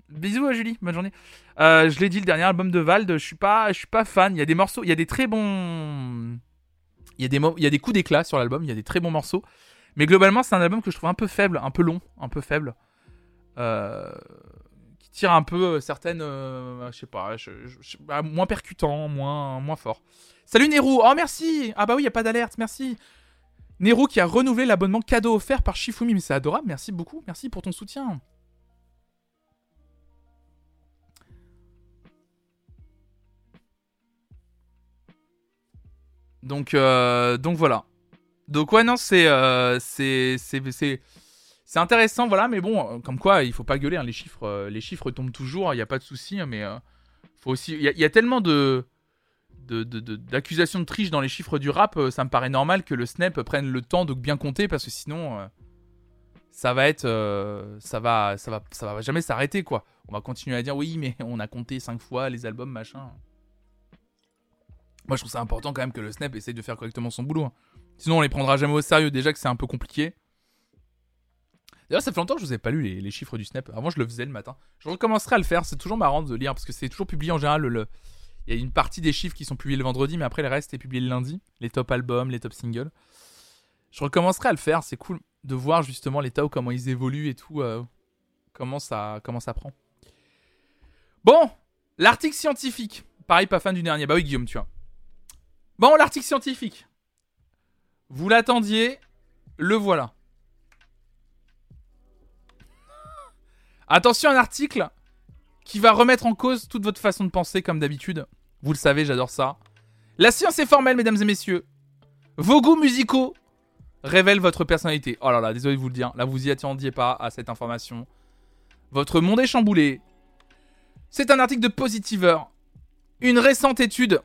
bisous à Julie, bonne journée. Euh, je l'ai dit, le dernier album de Vald, je suis pas, je suis pas fan. Il y a des morceaux, il y a des très bons. Il y a des, il y a des coups d'éclat sur l'album. Il y a des très bons morceaux. Mais globalement, c'est un album que je trouve un peu faible, un peu long, un peu faible. Euh, qui tire un peu certaines, je sais pas, bah, moins percutant, moins, moins fort. Salut Nero, oh merci. Ah bah oui, il y a pas d'alerte, merci. Nero qui a renouvelé l'abonnement cadeau offert par Shifumi. Mais c'est adorable, merci beaucoup, merci pour ton soutien. Donc, euh, donc voilà. Donc ouais, non, c'est euh, c'est intéressant, voilà, mais bon, comme quoi, il faut pas gueuler, hein, les chiffres, euh, les chiffres tombent toujours, il n'y a pas de souci, hein, mais faut aussi, il y, a tellement de d'accusations de, de, triche dans les chiffres du rap, euh, ça me paraît normal que le Snap prenne le temps de bien compter parce que sinon euh, ça va être euh, ça va ça va va jamais s'arrêter quoi. On va continuer à dire oui mais on a compté 5 fois les albums machin. Moi je trouve ça important quand même que le Snap essaye de faire correctement son boulot. Hein. Sinon on les prendra jamais au sérieux déjà que c'est un peu compliqué. D'ailleurs, ça fait longtemps que je vous ai pas lu les, chiffres du Snap. Avant, je le faisais le matin. Je recommencerai à le faire. C'est toujours marrant de lire parce que c'est toujours publié en général le, il y a une partie des chiffres qui sont publiés le vendredi, mais après le reste est publié le lundi. Les top albums, les top singles. Je recommencerai à le faire, c'est cool de voir justement les top, comment ils évoluent et tout, euh, comment, ça, comment ça prend. Bon, l'article scientifique. Pareil, pas fin du dernier. Bah oui, Guillaume, tu vois. Bon, l'article scientifique. Vous l'attendiez, le voilà. Attention, un article qui va remettre en cause toute votre façon de penser comme d'habitude. Vous le savez, j'adore ça. La science est formelle, mesdames et messieurs. Vos goûts musicaux révèlent votre personnalité. Oh là là, désolé de vous le dire. Là, vous y attendiez pas à cette information. Votre monde est chamboulé. C'est un article de Positiver. Une récente étude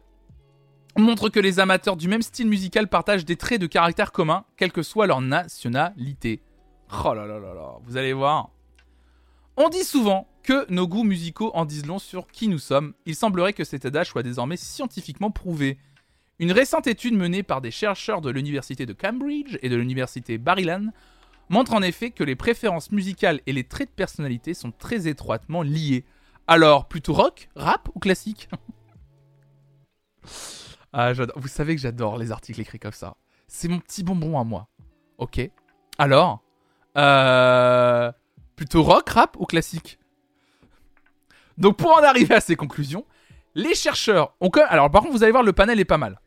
montre que les amateurs du même style musical partagent des traits de caractère communs, quelle que soit leur nationalité. Oh là là là là, vous allez voir. On dit souvent que nos goûts musicaux en disent long sur qui nous sommes. Il semblerait que cet adage soit désormais scientifiquement prouvé. Une récente étude menée par des chercheurs de l'université de Cambridge et de l'université Barilan montre en effet que les préférences musicales et les traits de personnalité sont très étroitement liés. Alors, plutôt rock, rap ou classique? Ah, Vous savez que j'adore les articles écrits comme ça. C'est mon petit bonbon à moi. Ok. Alors, euh, Plutôt rock, rap ou classique Donc pour en arriver à ces conclusions, les chercheurs ont. Alors par contre, vous allez voir, le panel est pas mal.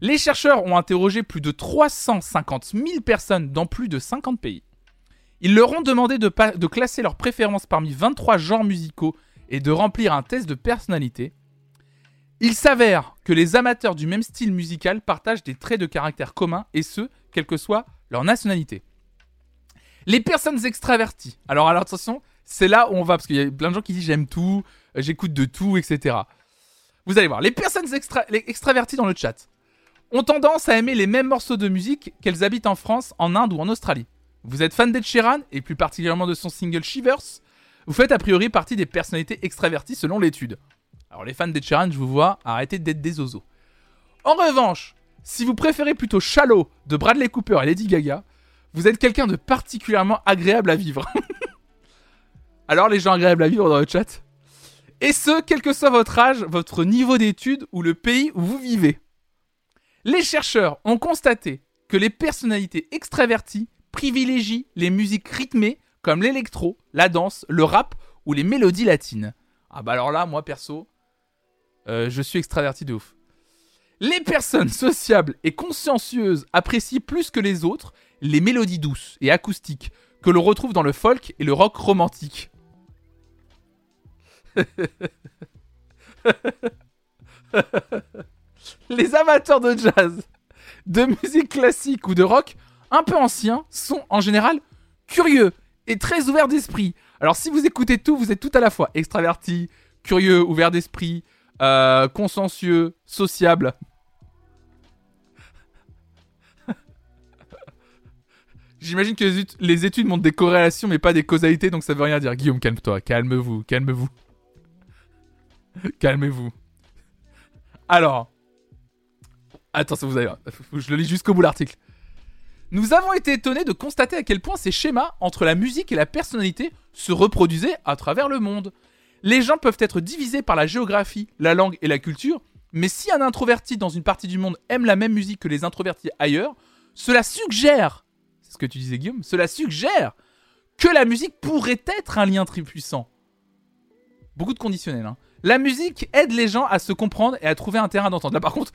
Les chercheurs ont interrogé plus de 350 000 personnes dans plus de 50 pays. Ils leur ont demandé de, de classer leurs préférences parmi 23 genres musicaux et de remplir un test de personnalité. Il s'avère que les amateurs du même style musical partagent des traits de caractère communs, et ce, quelle que soit leur nationalité. Les personnes extraverties. Alors, alors attention, c'est là où on va, parce qu'il y a plein de gens qui disent j'aime tout, euh, j'écoute de tout, etc. Vous allez voir, les personnes extraverties dans le chat ont tendance à aimer les mêmes morceaux de musique qu'elles habitent en France, en Inde ou en Australie. Vous êtes fan d'Ed Sheeran, et plus particulièrement de son single Shivers, vous faites a priori partie des personnalités extraverties selon l'étude. Alors les fans d'Ed Sheeran, je vous vois, arrêtez d'être des oiseaux. En revanche, si vous préférez plutôt Shallow de Bradley Cooper et Lady Gaga, vous êtes quelqu'un de particulièrement agréable à vivre. Alors les gens agréables à vivre dans le chat Et ce, quel que soit votre âge, votre niveau d'études ou le pays où vous vivez. Les chercheurs ont constaté que les personnalités extraverties privilégient les musiques rythmées comme l'électro, la danse, le rap ou les mélodies latines. Ah bah alors là, moi perso, euh, je suis extraverti de ouf. Les personnes sociables et consciencieuses apprécient plus que les autres les mélodies douces et acoustiques que l'on retrouve dans le folk et le rock romantique. les amateurs de jazz, de musique classique ou de rock un peu anciens sont en général curieux et très ouverts d'esprit. Alors si vous écoutez tout, vous êtes tout à la fois extraverti, curieux, ouvert d'esprit, euh, consciencieux, sociable. J'imagine que les études montrent des corrélations mais pas des causalités, donc ça veut rien dire. Guillaume, calme-toi, calme-vous, calme-vous. Calmez-vous. Alors. Attention, vous allez. Je le lis jusqu'au bout l'article. Nous avons été étonnés de constater à quel point ces schémas entre la musique et la personnalité se reproduisaient à travers le monde. Les gens peuvent être divisés par la géographie, la langue et la culture, mais si un introverti dans une partie du monde aime la même musique que les introvertis ailleurs, cela suggère, ce que tu disais Guillaume, cela suggère que la musique pourrait être un lien très puissant. Beaucoup de conditionnels. Hein. La musique aide les gens à se comprendre et à trouver un terrain d'entente. Là par contre,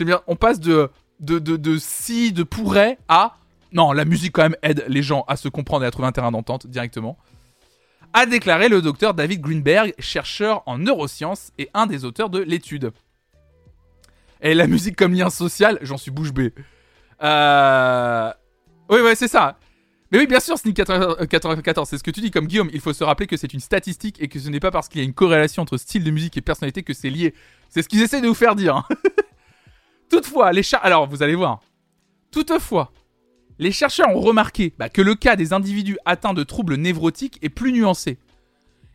bien, on passe de, de, de, de si, de pourrait à... Non, la musique quand même aide les gens à se comprendre et à trouver un terrain d'entente directement a déclaré le docteur David Greenberg, chercheur en neurosciences et un des auteurs de l'étude. Et la musique comme lien social, j'en suis bouche bée. Euh... Oui, ouais, c'est ça. Mais oui, bien sûr, Sneak 94, c'est ce que tu dis comme Guillaume. Il faut se rappeler que c'est une statistique et que ce n'est pas parce qu'il y a une corrélation entre style de musique et personnalité que c'est lié. C'est ce qu'ils essaient de vous faire dire. Hein. Toutefois, les chats. Alors, vous allez voir. Toutefois, les chercheurs ont remarqué bah, que le cas des individus atteints de troubles névrotiques est plus nuancé.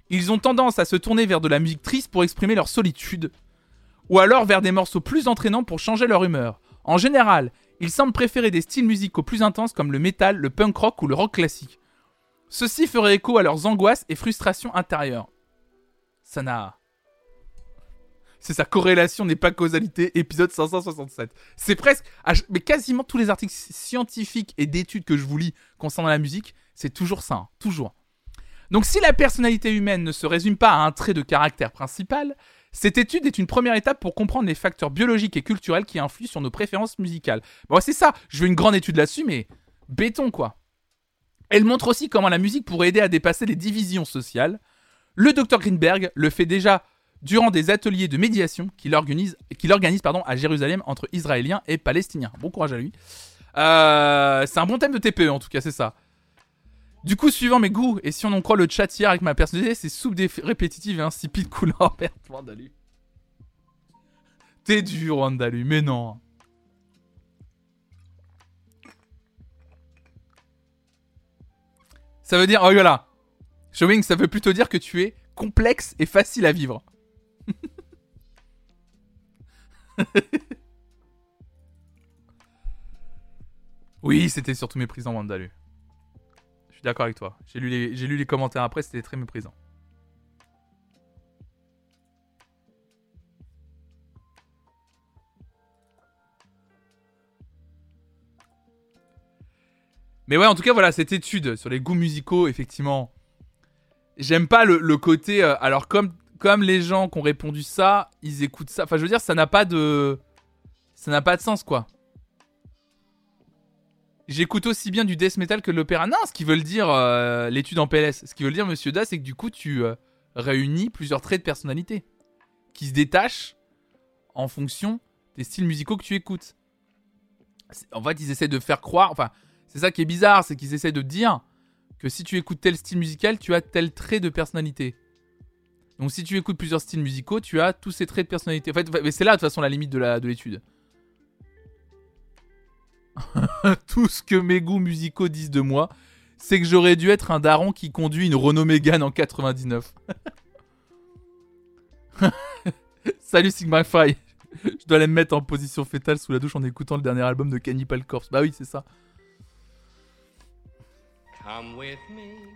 Ils ont tendance à se tourner vers de la musique triste pour exprimer leur solitude, ou alors vers des morceaux plus entraînants pour changer leur humeur. En général, ils semblent préférer des styles musicaux plus intenses comme le metal, le punk rock ou le rock classique. Ceci ferait écho à leurs angoisses et frustrations intérieures. Ça n'a c'est sa corrélation n'est pas causalité, épisode 567. C'est presque, mais quasiment tous les articles scientifiques et d'études que je vous lis concernant la musique, c'est toujours ça, hein, toujours. Donc si la personnalité humaine ne se résume pas à un trait de caractère principal, cette étude est une première étape pour comprendre les facteurs biologiques et culturels qui influent sur nos préférences musicales. Bon, c'est ça, je veux une grande étude là-dessus, mais béton quoi. Elle montre aussi comment la musique pourrait aider à dépasser les divisions sociales. Le docteur Greenberg le fait déjà durant des ateliers de médiation qu'il organise, qu'il organise à Jérusalem entre Israéliens et Palestiniens. Bon courage à lui. Euh, c'est un bon thème de TPE en tout cas, c'est ça. Du coup, suivant mes goûts, et si on en croit le chat hier avec ma personnalité, c'est soupe répétitive et insipide couleur verte. Wandalu. T'es dur, Wandalu, mais non. Ça veut dire, oh voilà. Showing, ça veut plutôt dire que tu es complexe et facile à vivre. oui, c'était surtout méprisant, Wandalu. Suis d'accord avec toi. J'ai lu, les, lu les commentaires après, c'était très méprisant. Mais ouais, en tout cas, voilà, cette étude sur les goûts musicaux, effectivement, j'aime pas le, côté. Euh, alors, comme comme les gens qui ont répondu ça, ils écoutent ça. Enfin, je veux dire, ça n'a pas de. Ça n'a pas de sens, quoi. J'écoute aussi bien du death metal que de l'opéra. Non, ce qu'ils veulent dire, euh, l'étude en PLS, ce qu'ils veulent dire, monsieur Da, c'est que du coup, tu euh, réunis plusieurs traits de personnalité qui se détachent en fonction des styles musicaux que tu écoutes. En fait, ils essaient de faire croire. Enfin, c'est ça qui est bizarre, c'est qu'ils essaient de dire que si tu écoutes tel style musical, tu as tel trait de personnalité. Donc si tu écoutes plusieurs styles musicaux, tu as tous ces traits de personnalité. En fait, c'est là de toute façon la limite de l'étude. tout ce que mes goûts musicaux disent de moi, c'est que j'aurais dû être un daron qui conduit une Renault Mégane en 99. Salut Sigma Phi. Je dois aller me mettre en position fétale sous la douche en écoutant le dernier album de Cannibal Corpse. Bah oui, c'est ça.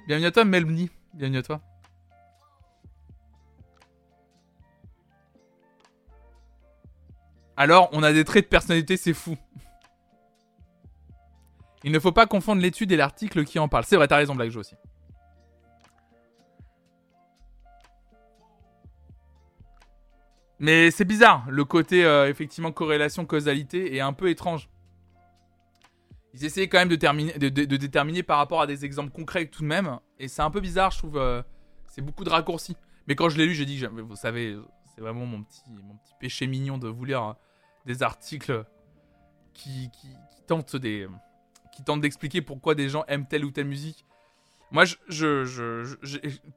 Bienvenue à toi, Melbni. Bienvenue à toi. Alors, on a des traits de personnalité, c'est fou. Il ne faut pas confondre l'étude et l'article qui en parle. C'est vrai, t'as raison, Black Joe aussi. Mais c'est bizarre, le côté euh, effectivement corrélation causalité est un peu étrange. Ils essayaient quand même de, déterminer par rapport à des exemples concrets tout de même, et c'est un peu bizarre, je trouve. Euh, c'est beaucoup de raccourcis. Mais quand je l'ai lu, j'ai dit, vous savez, c'est vraiment mon petit, péché mignon de vous lire hein, des articles qui, qui, tentent des, qui tentent d'expliquer pourquoi des gens aiment telle ou telle musique. Moi, je,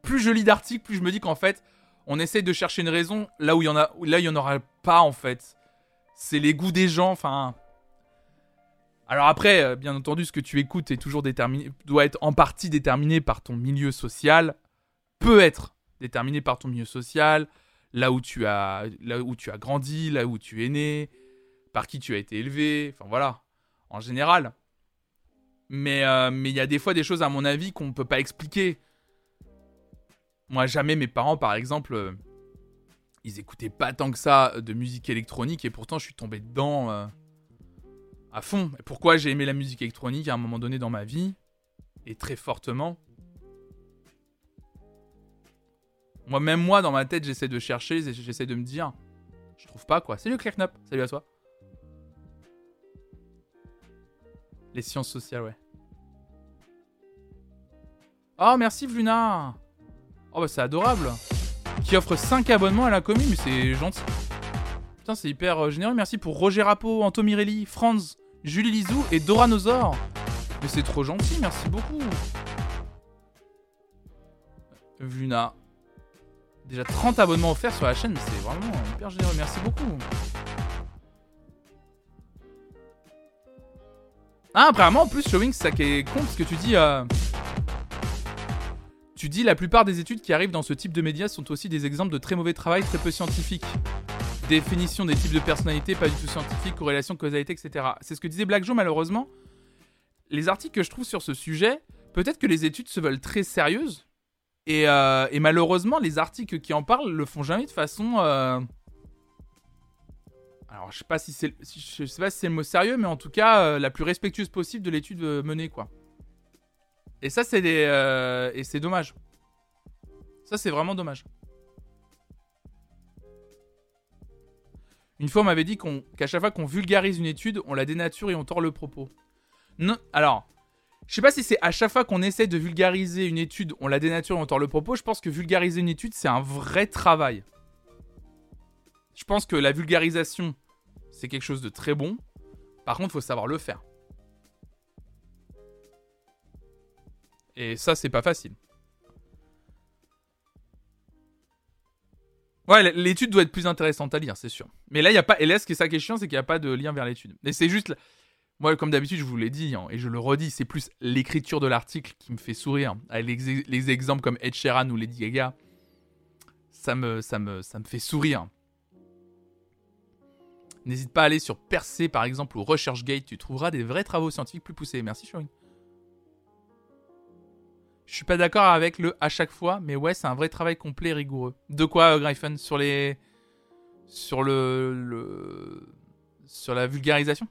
plus je lis d'articles, plus je me dis qu'en fait, on essaye de chercher une raison là où il y en a, en aura pas en fait. C'est les goûts des gens, enfin. Alors après, euh, bien entendu, ce que tu écoutes est toujours déterminé, doit être en partie déterminé par ton milieu social, peut être déterminé par ton milieu social, là où tu as, là où tu as grandi, là où tu es né, par qui tu as été élevé, enfin voilà, en général. Mais euh, mais il y a des fois des choses à mon avis qu'on ne peut pas expliquer. Moi, jamais mes parents, par exemple, euh, ils écoutaient pas tant que ça de musique électronique et pourtant je suis tombé dedans euh, à fond. Et pourquoi j'ai aimé la musique électronique à un moment donné dans ma vie et très fortement? Moi, même moi, dans ma tête, j'essaie de chercher, j'essaie de me dire. Je trouve pas quoi. Salut Claire salut à toi. Les sciences sociales, ouais. Oh, merci Vluna Oh, bah c'est adorable Qui offre 5 abonnements à la commune, mais c'est gentil. Putain, c'est hyper euh, généreux. Merci pour Roger Rapo, Anto Mirelli, Franz, Julie Lizou et Doranosaur. Mais c'est trop gentil, merci beaucoup. Vluna. Déjà 30 abonnements offerts sur la chaîne, c'est vraiment hyper généreux. Merci beaucoup. Ah, apparemment, en plus, Showing, ça qui est con, parce que tu dis. Euh, tu dis la plupart des études qui arrivent dans ce type de médias sont aussi des exemples de très mauvais travail, très peu scientifiques. Définition des types de personnalités, pas du tout scientifiques, corrélation, causalité, etc. C'est ce que disait Black Joe, malheureusement. Les articles que je trouve sur ce sujet, peut-être que les études se veulent très sérieuses, euh, et, malheureusement, les articles qui en parlent le font jamais de façon. Euh, alors, je sais pas si c'est, je sais pas si c'est le mot sérieux, mais en tout cas, euh, la plus respectueuse possible de l'étude menée, quoi. Et ça, c'est des, et c'est dommage. Ça, c'est vraiment dommage. Une fois, on m'avait dit qu'à chaque fois qu'on vulgarise une étude, on la dénature et on tord le propos. Non, alors, je sais pas si c'est à chaque fois qu'on essaie de vulgariser une étude, on la dénature et on tord le propos. Je pense que vulgariser une étude, c'est un vrai travail. Je pense que la vulgarisation, c'est quelque chose de très bon. Par contre, il faut savoir le faire. Et ça, c'est pas facile. Ouais, l'étude doit être plus intéressante à lire, c'est sûr. Mais là, il n'y a pas. Et là, ce qui est ça chiant, c'est qu'il n'y a pas de lien vers l'étude. Et c'est juste. Moi, comme d'habitude, je vous l'ai dit, hein, et je le redis, c'est plus l'écriture de l'article qui me fait sourire. Avec les, exemples comme Ed Sheeran ou Lady Gaga, ça me fait sourire. N'hésite pas à aller sur Percé, par exemple, ou ResearchGate, tu trouveras des vrais travaux scientifiques plus poussés. Merci, Shoring. Je suis pas d'accord avec le à chaque fois, mais ouais, c'est un vrai travail complet et rigoureux. De quoi, euh, Sur les. Sur le. Sur la vulgarisation?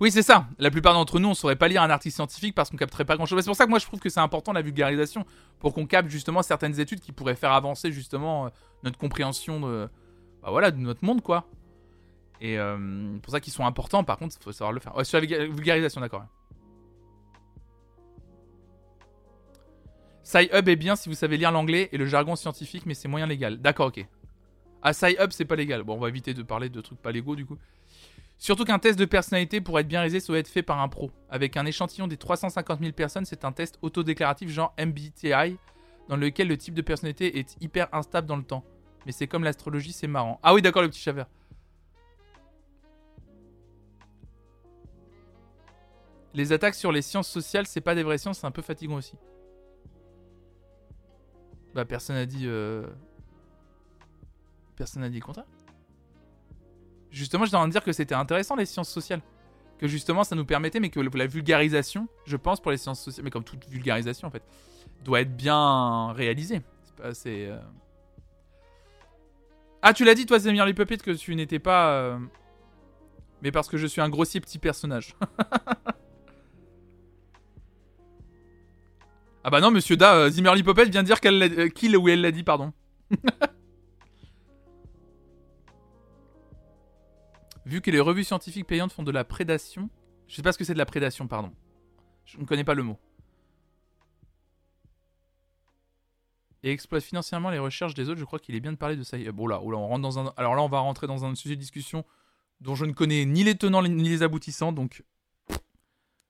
Oui, c'est ça. La plupart d'entre nous, on saurait pas lire un article scientifique parce qu'on capterait pas grand-chose. C'est pour ça que moi, je trouve que c'est important la vulgarisation pour qu'on capte justement certaines études qui pourraient faire avancer justement euh, notre compréhension de, bah voilà, de notre monde, quoi. Et euh, pour ça qu'ils sont importants. Par contre, il faut savoir le faire. Ouais, sur la vulgarisation, d'accord. Sci-Hub est bien si vous savez lire l'anglais et le jargon scientifique, mais c'est moyen légal. D'accord, ok. Ah, Sci-Hub, c'est pas légal. Bon, on va éviter de parler de trucs pas légaux du coup. Surtout qu'un test de personnalité, pour être bien réalisé, ça doit être fait par un pro. Avec un échantillon des 350 000 personnes, c'est un test autodéclaratif genre MBTI, dans lequel le type de personnalité est hyper instable dans le temps. Mais c'est comme l'astrologie, c'est marrant. Ah oui, d'accord, le petit chavert. Les attaques sur les sciences sociales, c'est pas des vraies sciences, c'est un peu fatigant aussi. Bah, personne n'a dit. Euh... Personne n'a dit le contraire. Justement, j'étais en dire que c'était intéressant les sciences sociales. Que justement, ça nous permettait, mais que la vulgarisation, je pense, pour les sciences sociales, mais comme toute vulgarisation en fait, doit être bien réalisée. C'est pas. Euh, Ah, tu l'as dit, toi, Zemir Puppet, que tu n'étais pas. Euh, mais parce que je suis un grossier petit personnage. ah bah non, monsieur Da, euh, Zimmerly Puppet vient dire qu'elle euh, qu'il ou elle l'a dit, pardon. Vu que les revues scientifiques payantes font de la prédation. Je sais pas ce que c'est de la prédation, pardon. Je ne connais pas le mot. Et exploite financièrement les recherches des autres, je crois qu'il est bien de parler de ça. Bon là, on rentre dans un. Alors là, on va rentrer dans un sujet de discussion dont je ne connais ni les tenants ni les aboutissants, donc.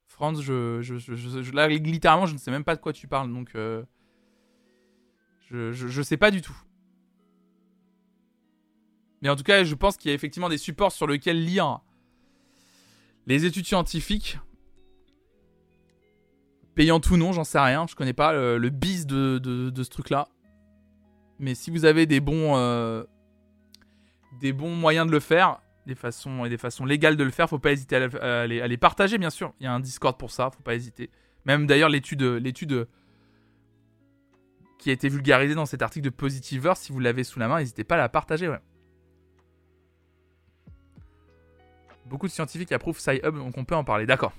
Franz, je, je, là, littéralement, je ne sais même pas de quoi tu parles, donc. Euh, je, je, sais pas du tout. Mais en tout cas, je pense qu'il y a effectivement des supports sur lesquels lire les études scientifiques. Payant tout non, j'en sais rien. Je connais pas le, bis de, ce truc-là. Mais si vous avez des bons, euh, des bons moyens de le faire, des façons, et des façons légales de le faire, faut pas hésiter à, les, à, les, partager, bien sûr. Il y a un Discord pour ça, faut pas hésiter. Même d'ailleurs, l'étude, l'étude qui a été vulgarisée dans cet article de Positiver, si vous l'avez sous la main, n'hésitez pas à la partager, ouais. Beaucoup de scientifiques approuvent SciHub, donc on peut en parler. D'accord.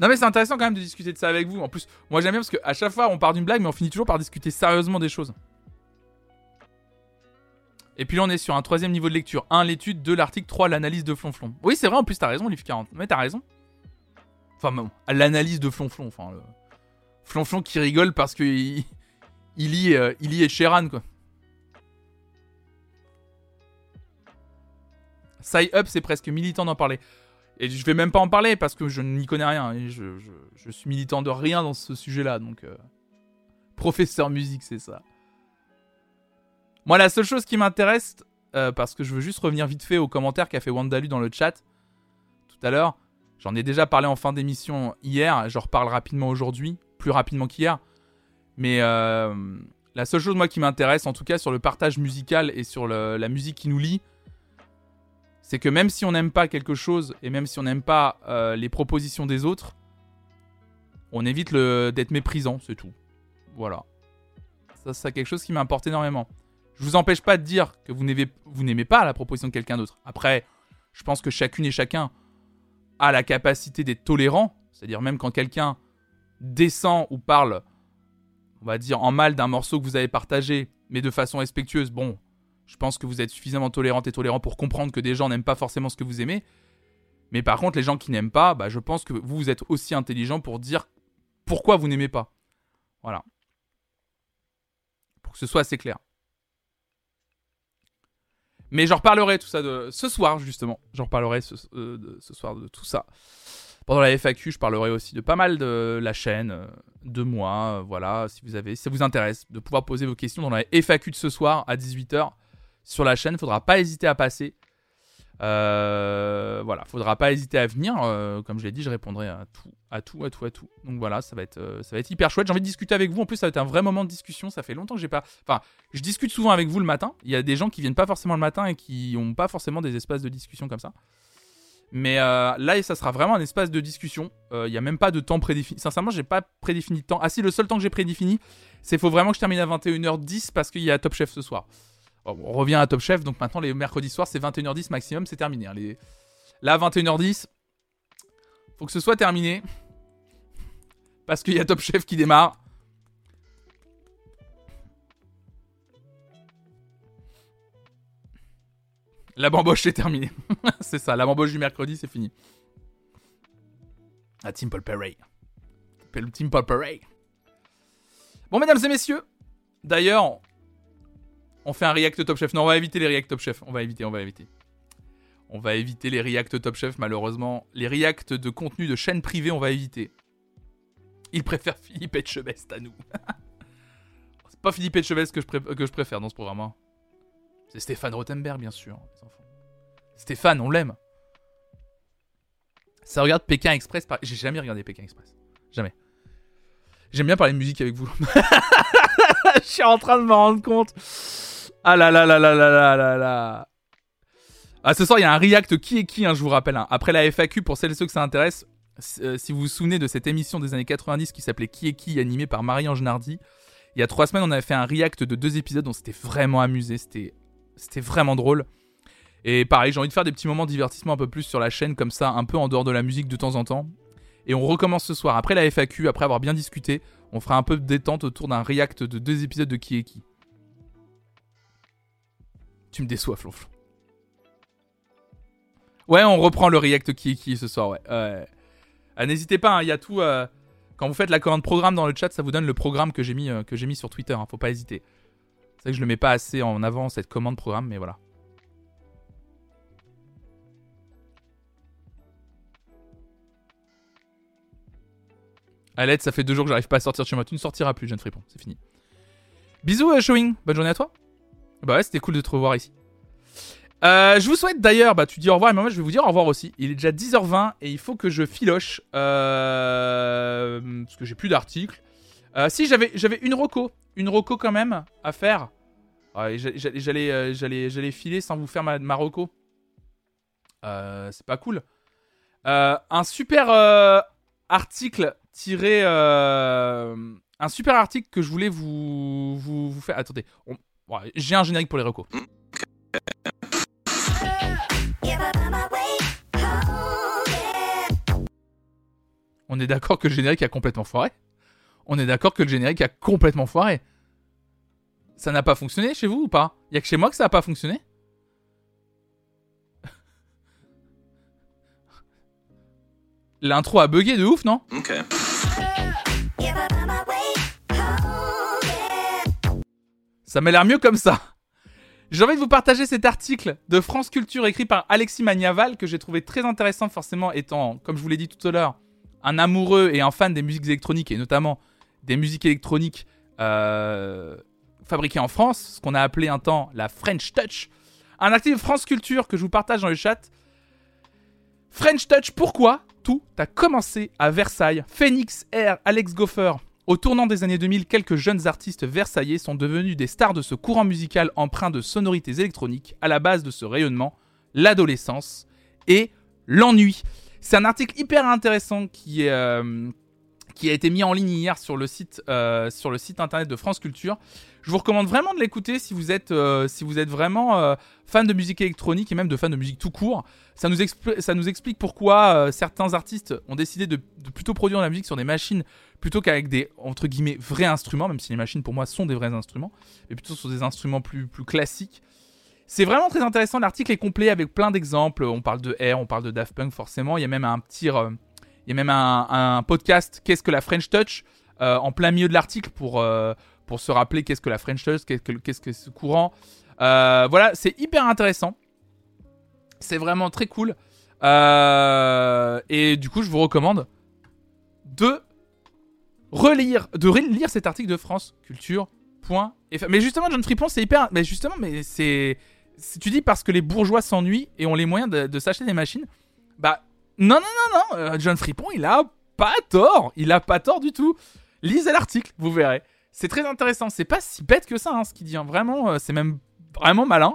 Non mais c'est intéressant quand même de discuter de ça avec vous. En plus, moi j'aime bien parce qu'à chaque fois on part d'une blague, mais on finit toujours par discuter sérieusement des choses. Et puis là on est sur un troisième niveau de lecture. 1. L'étude. 2. L'article. 3. L'analyse de Flonflon. Oui c'est vrai, en plus t'as raison, livre 40. Mais t'as raison. Enfin bon, l'analyse de Flonflon. Enfin, le... Flonflon qui rigole parce que il, il lit, euh, il lit Sheran quoi. Side Up, c'est presque militant d'en parler. Et je vais même pas en parler parce que je n'y connais rien. Et je, suis militant de rien dans ce sujet-là. Donc, euh, professeur musique, c'est ça. Moi, la seule chose qui m'intéresse, euh, parce que je veux juste revenir vite fait aux commentaires qu'a fait Wandalu dans le chat tout à l'heure. J'en ai déjà parlé en fin d'émission hier. Je reparle rapidement aujourd'hui, plus rapidement qu'hier. Mais euh, la seule chose moi qui m'intéresse, en tout cas sur le partage musical et sur la musique qui nous lie, c'est que même si on n'aime pas quelque chose et même si on n'aime pas euh, les propositions des autres, on évite d'être méprisant, c'est tout. Voilà. Ça, c'est quelque chose qui m'importe énormément. Je vous empêche pas de dire que vous n'aimez pas la proposition de quelqu'un d'autre. Après, je pense que chacune et chacun a la capacité d'être tolérant. C'est-à-dire même quand quelqu'un descend ou parle, on va dire en mal d'un morceau que vous avez partagé, mais de façon respectueuse, bon, je pense que vous êtes suffisamment tolérante et tolérant pour comprendre que des gens n'aiment pas forcément ce que vous aimez. Mais par contre, les gens qui n'aiment pas, bah, je pense que vous, vous êtes aussi intelligent pour dire pourquoi vous n'aimez pas. Voilà. Pour que ce soit assez clair. Mais j'en reparlerai tout ça de ce soir, justement. J'en reparlerai ce, euh, ce, soir de tout ça. Pendant la FAQ, je parlerai aussi de pas mal de la chaîne, euh, de moi. Euh, voilà, si vous avez, si ça vous intéresse, de pouvoir poser vos questions dans la FAQ de ce soir à 18h sur la chaîne. Faudra pas hésiter à passer. Euh, voilà, faudra pas hésiter à venir. Euh, comme je l'ai dit, je répondrai à tout, à tout, à tout, à tout. Donc voilà, ça va être, euh, ça va être hyper chouette. J'ai envie de discuter avec vous. En plus, ça va être un vrai moment de discussion. Ça fait longtemps que j'ai pas. Enfin, je discute souvent avec vous le matin. Il y a des gens qui viennent pas forcément le matin et qui ont pas forcément des espaces de discussion comme ça. Mais là, ça sera vraiment un espace de discussion. Il n'y a même pas de temps prédéfini. Sincèrement, j'ai pas prédéfini de temps. Ah si, le seul temps que j'ai prédéfini, c'est faut vraiment que je termine à 21h10 parce qu'il y a Top Chef ce soir. Oh, on revient à Top Chef, donc maintenant les mercredis soirs c'est 21h10 maximum, c'est terminé. Hein. Là 21h10, faut que ce soit terminé. Parce qu'il y a Top Chef qui démarre. La bamboche c'est terminé. c'est ça, la bamboche du mercredi c'est fini. La Team Perry. Team Perry. Bon mesdames et messieurs, d'ailleurs, on fait un react Top Chef. Non, on va éviter les react Top Chef. On va éviter, on va éviter. On va éviter les react Top Chef, malheureusement. Les react de contenu de chaîne privée, on va éviter. Il préfère Philippe Etchebest à nous. C'est pas Philippe Etchebest que je, que je préfère dans ce programme. Hein. C'est Stéphane Rothenberg, bien sûr. Stéphane, on l'aime. Ça regarde Pékin Express. J'ai jamais regardé Pékin Express. Jamais. J'aime bien parler de musique avec vous. je suis en train de me rendre compte. Ah là là là là là là là là. Ah, ce soir, il y a un react qui est qui, hein, je vous rappelle. Hein. Après la FAQ, pour celles et ceux que ça intéresse, si vous vous souvenez de cette émission des années 90 qui s'appelait Qui est qui, animée par Marie-Ange Nardi, il y a trois semaines, on avait fait un react de deux épisodes, on s'était vraiment amusé, c'était, c'était vraiment drôle. Et pareil, j'ai envie de faire des petits moments de divertissement un peu plus sur la chaîne, comme ça, un peu en dehors de la musique de temps en temps. Et on recommence ce soir, après la FAQ, après avoir bien discuté, on fera un peu de détente autour d'un react de deux épisodes de Qui est qui. Tu me déçois, Flonflon. Ouais, on reprend le react Qui est qui ce soir, ouais. Ah, n'hésitez pas, hein, il y a tout. Euh, quand vous faites la commande programme dans le chat, ça vous donne le programme que j'ai mis, euh, sur Twitter. Hein, faut pas hésiter. C'est vrai que je le mets pas assez en avant cette commande programme, mais voilà. À l'aide, ça fait deux jours que j'arrive pas à sortir de chez moi. Tu ne sortiras plus, jeune fripon. C'est fini. Bisous, euh, Showing. Bonne journée à toi. Bah ouais, c'était cool de te revoir ici. Euh, je vous souhaite d'ailleurs, bah tu dis au revoir, mais moi je vais vous dire au revoir aussi. Il est déjà 10h20 et il faut que je filoche euh, parce que j'ai plus d'articles. Si j'avais une roco, une roco quand même à faire. j'allais j'allais j'allais filer sans vous faire ma, ma roco. c'est pas cool. un super article tiré un super article que je voulais vous vous, vous faire. Attendez, j'ai un générique pour les recos. On est d'accord que le générique a complètement foiré? On est d'accord que le générique a complètement foiré? Ça n'a pas fonctionné chez vous ou pas? Il a que chez moi que ça n'a pas fonctionné? L'intro a bugué de ouf, non? Ok. Ça m'a l'air mieux comme ça. J'ai envie de vous partager cet article de France Culture écrit par Alexis Magnaval que j'ai trouvé très intéressant forcément étant, comme je vous l'ai dit tout à l'heure, un amoureux et un fan des musiques électroniques, et notamment des musiques électroniques euh, fabriquées en France, ce qu'on a appelé un temps la French Touch. Un article de France Culture que je vous partage dans le chat. French Touch, pourquoi tout a commencé à Versailles? Phoenix Air, Alex Goffer. Au tournant des années 2000, quelques jeunes artistes versaillais sont devenus des stars de ce courant musical empreint de sonorités électroniques, à la base de ce rayonnement, l'adolescence et l'ennui. C'est un article hyper intéressant qui, euh, a été mis en ligne hier sur le, site, euh, sur le site internet de France Culture. Je vous recommande vraiment de l'écouter si vous êtes, euh, vraiment fan de musique électronique et même de fan de musique tout court. Ça nous, ça nous explique pourquoi certains artistes ont décidé de, de, plutôt produire de la musique sur des machines plutôt qu'avec des entre guillemets vrais instruments, même si les machines pour moi sont des vrais instruments, mais plutôt sur des instruments plus, plus classiques. C'est vraiment très intéressant. L'article est complet avec plein d'exemples. On parle de Air, on parle de Daft Punk, forcément. Il y a même un petit, euh, il y a même un, podcast. Qu'est-ce que la French Touch euh, en plein milieu de l'article pour euh, pour se rappeler qu'est-ce que la French Touch, qu'est-ce que qu'est-ce que ce courant. voilà, c'est hyper intéressant. C'est vraiment très cool. et du coup, je vous recommande de relire, de relire cet article de France Culture. Mais justement, John Fripon, c'est hyper. Mais justement, mais c'est tu dis parce que les bourgeois s'ennuient et ont les moyens de, s'acheter des machines, bah non, non, non, non, euh, John Fripon, il a pas tort, il a pas tort du tout. Lisez l'article, vous verrez. C'est très intéressant, c'est pas si bête que ça hein, ce qu'il dit, hein. vraiment, euh, c'est même vraiment malin.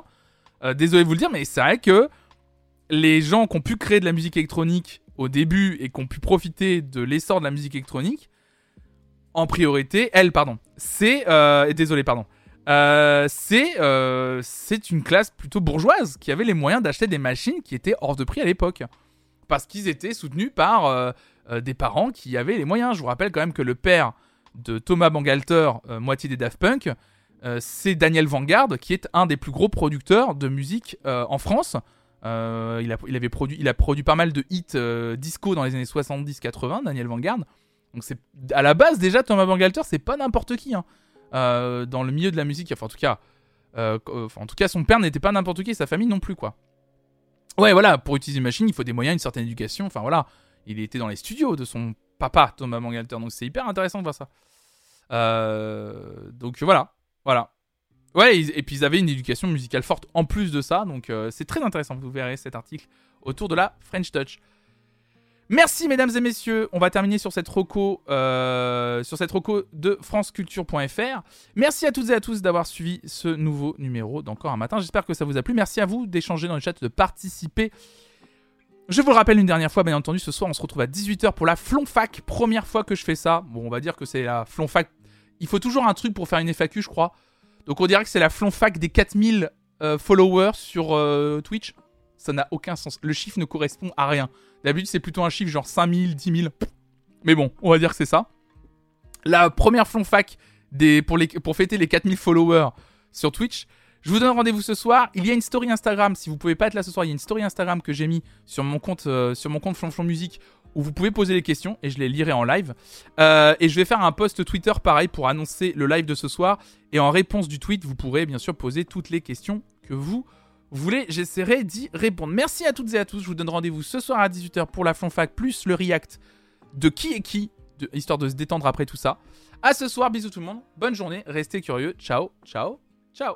Euh, désolé de vous le dire, mais c'est vrai que les gens qui ont pu créer de la musique électronique au début et qui ont pu profiter de l'essor de la musique électronique, en priorité, elle, pardon, c'est, désolé, pardon, euh, c'est euh, c'est une classe plutôt bourgeoise qui avait les moyens d'acheter des machines qui étaient hors de prix à l'époque. Parce qu'ils étaient soutenus par euh, des parents qui avaient les moyens. Je vous rappelle quand même que le père de Thomas Bangalter, moitié des Daft Punk, c'est Daniel Vanguard, qui est un des plus gros producteurs de musique en France. il, a, il, avait produit, il a produit pas mal de hits disco dans les années 70-80, Daniel Vanguard. Donc c'est à la base déjà Thomas Bangalter, c'est pas n'importe qui. Hein. Euh, dans le milieu de la musique. Enfin, en tout cas, euh, en tout cas, son père n'était pas n'importe qui, sa famille non plus, quoi. Ouais, voilà, pour utiliser une machine, il faut des moyens, une certaine éducation. Enfin, voilà, il était dans les studios de son papa, Thomas Mangalter. Donc, c'est hyper intéressant de voir ça. Euh, donc, voilà, voilà. Ouais, et puis ils avaient une éducation musicale forte en plus de ça. Donc, c'est très intéressant. Vous verrez cet article autour de la French Touch. Merci mesdames et messieurs, on va terminer sur cette roco, euh, sur cette roco de franceculture.fr. Merci à toutes et à tous d'avoir suivi ce nouveau numéro d'encore un matin. J'espère que ça vous a plu. Merci à vous d'échanger dans le chat, de participer. Je vous le rappelle une dernière fois, bien entendu, ce soir on se retrouve à 18h pour la Flonfac. Première fois que je fais ça. Bon, on va dire que c'est la Flonfac. Il faut toujours un truc pour faire une FAQ, je crois. Donc on dirait que c'est la Flonfac des 4000 euh, followers sur euh, Twitch. Ça n'a aucun sens. Le chiffre ne correspond à rien. D'habitude, c'est plutôt un chiffre genre 5000, 10 000. Mais bon, on va dire que c'est ça. La première Flonfac des, pour, les, pour fêter les 4000 followers sur Twitch. Je vous donne rendez-vous ce soir. Il y a une story Instagram. Si vous pouvez pas être là ce soir, il y a une story Instagram que j'ai mis sur mon compte, euh, sur mon compte Flonflon Musique où vous pouvez poser les questions et je les lirai en live. Euh, et je vais faire un post Twitter pareil pour annoncer le live de ce soir. Et en réponse du tweet, vous pourrez bien sûr poser toutes les questions que vous voulez. J'essaierai d'y répondre. Merci à toutes et à tous. Je vous donne rendez-vous ce soir à 18h pour la Flonfac plus le react de qui est qui, histoire de se détendre après tout ça. À ce soir, bisous tout le monde. Bonne journée. Restez curieux. Ciao, ciao, ciao.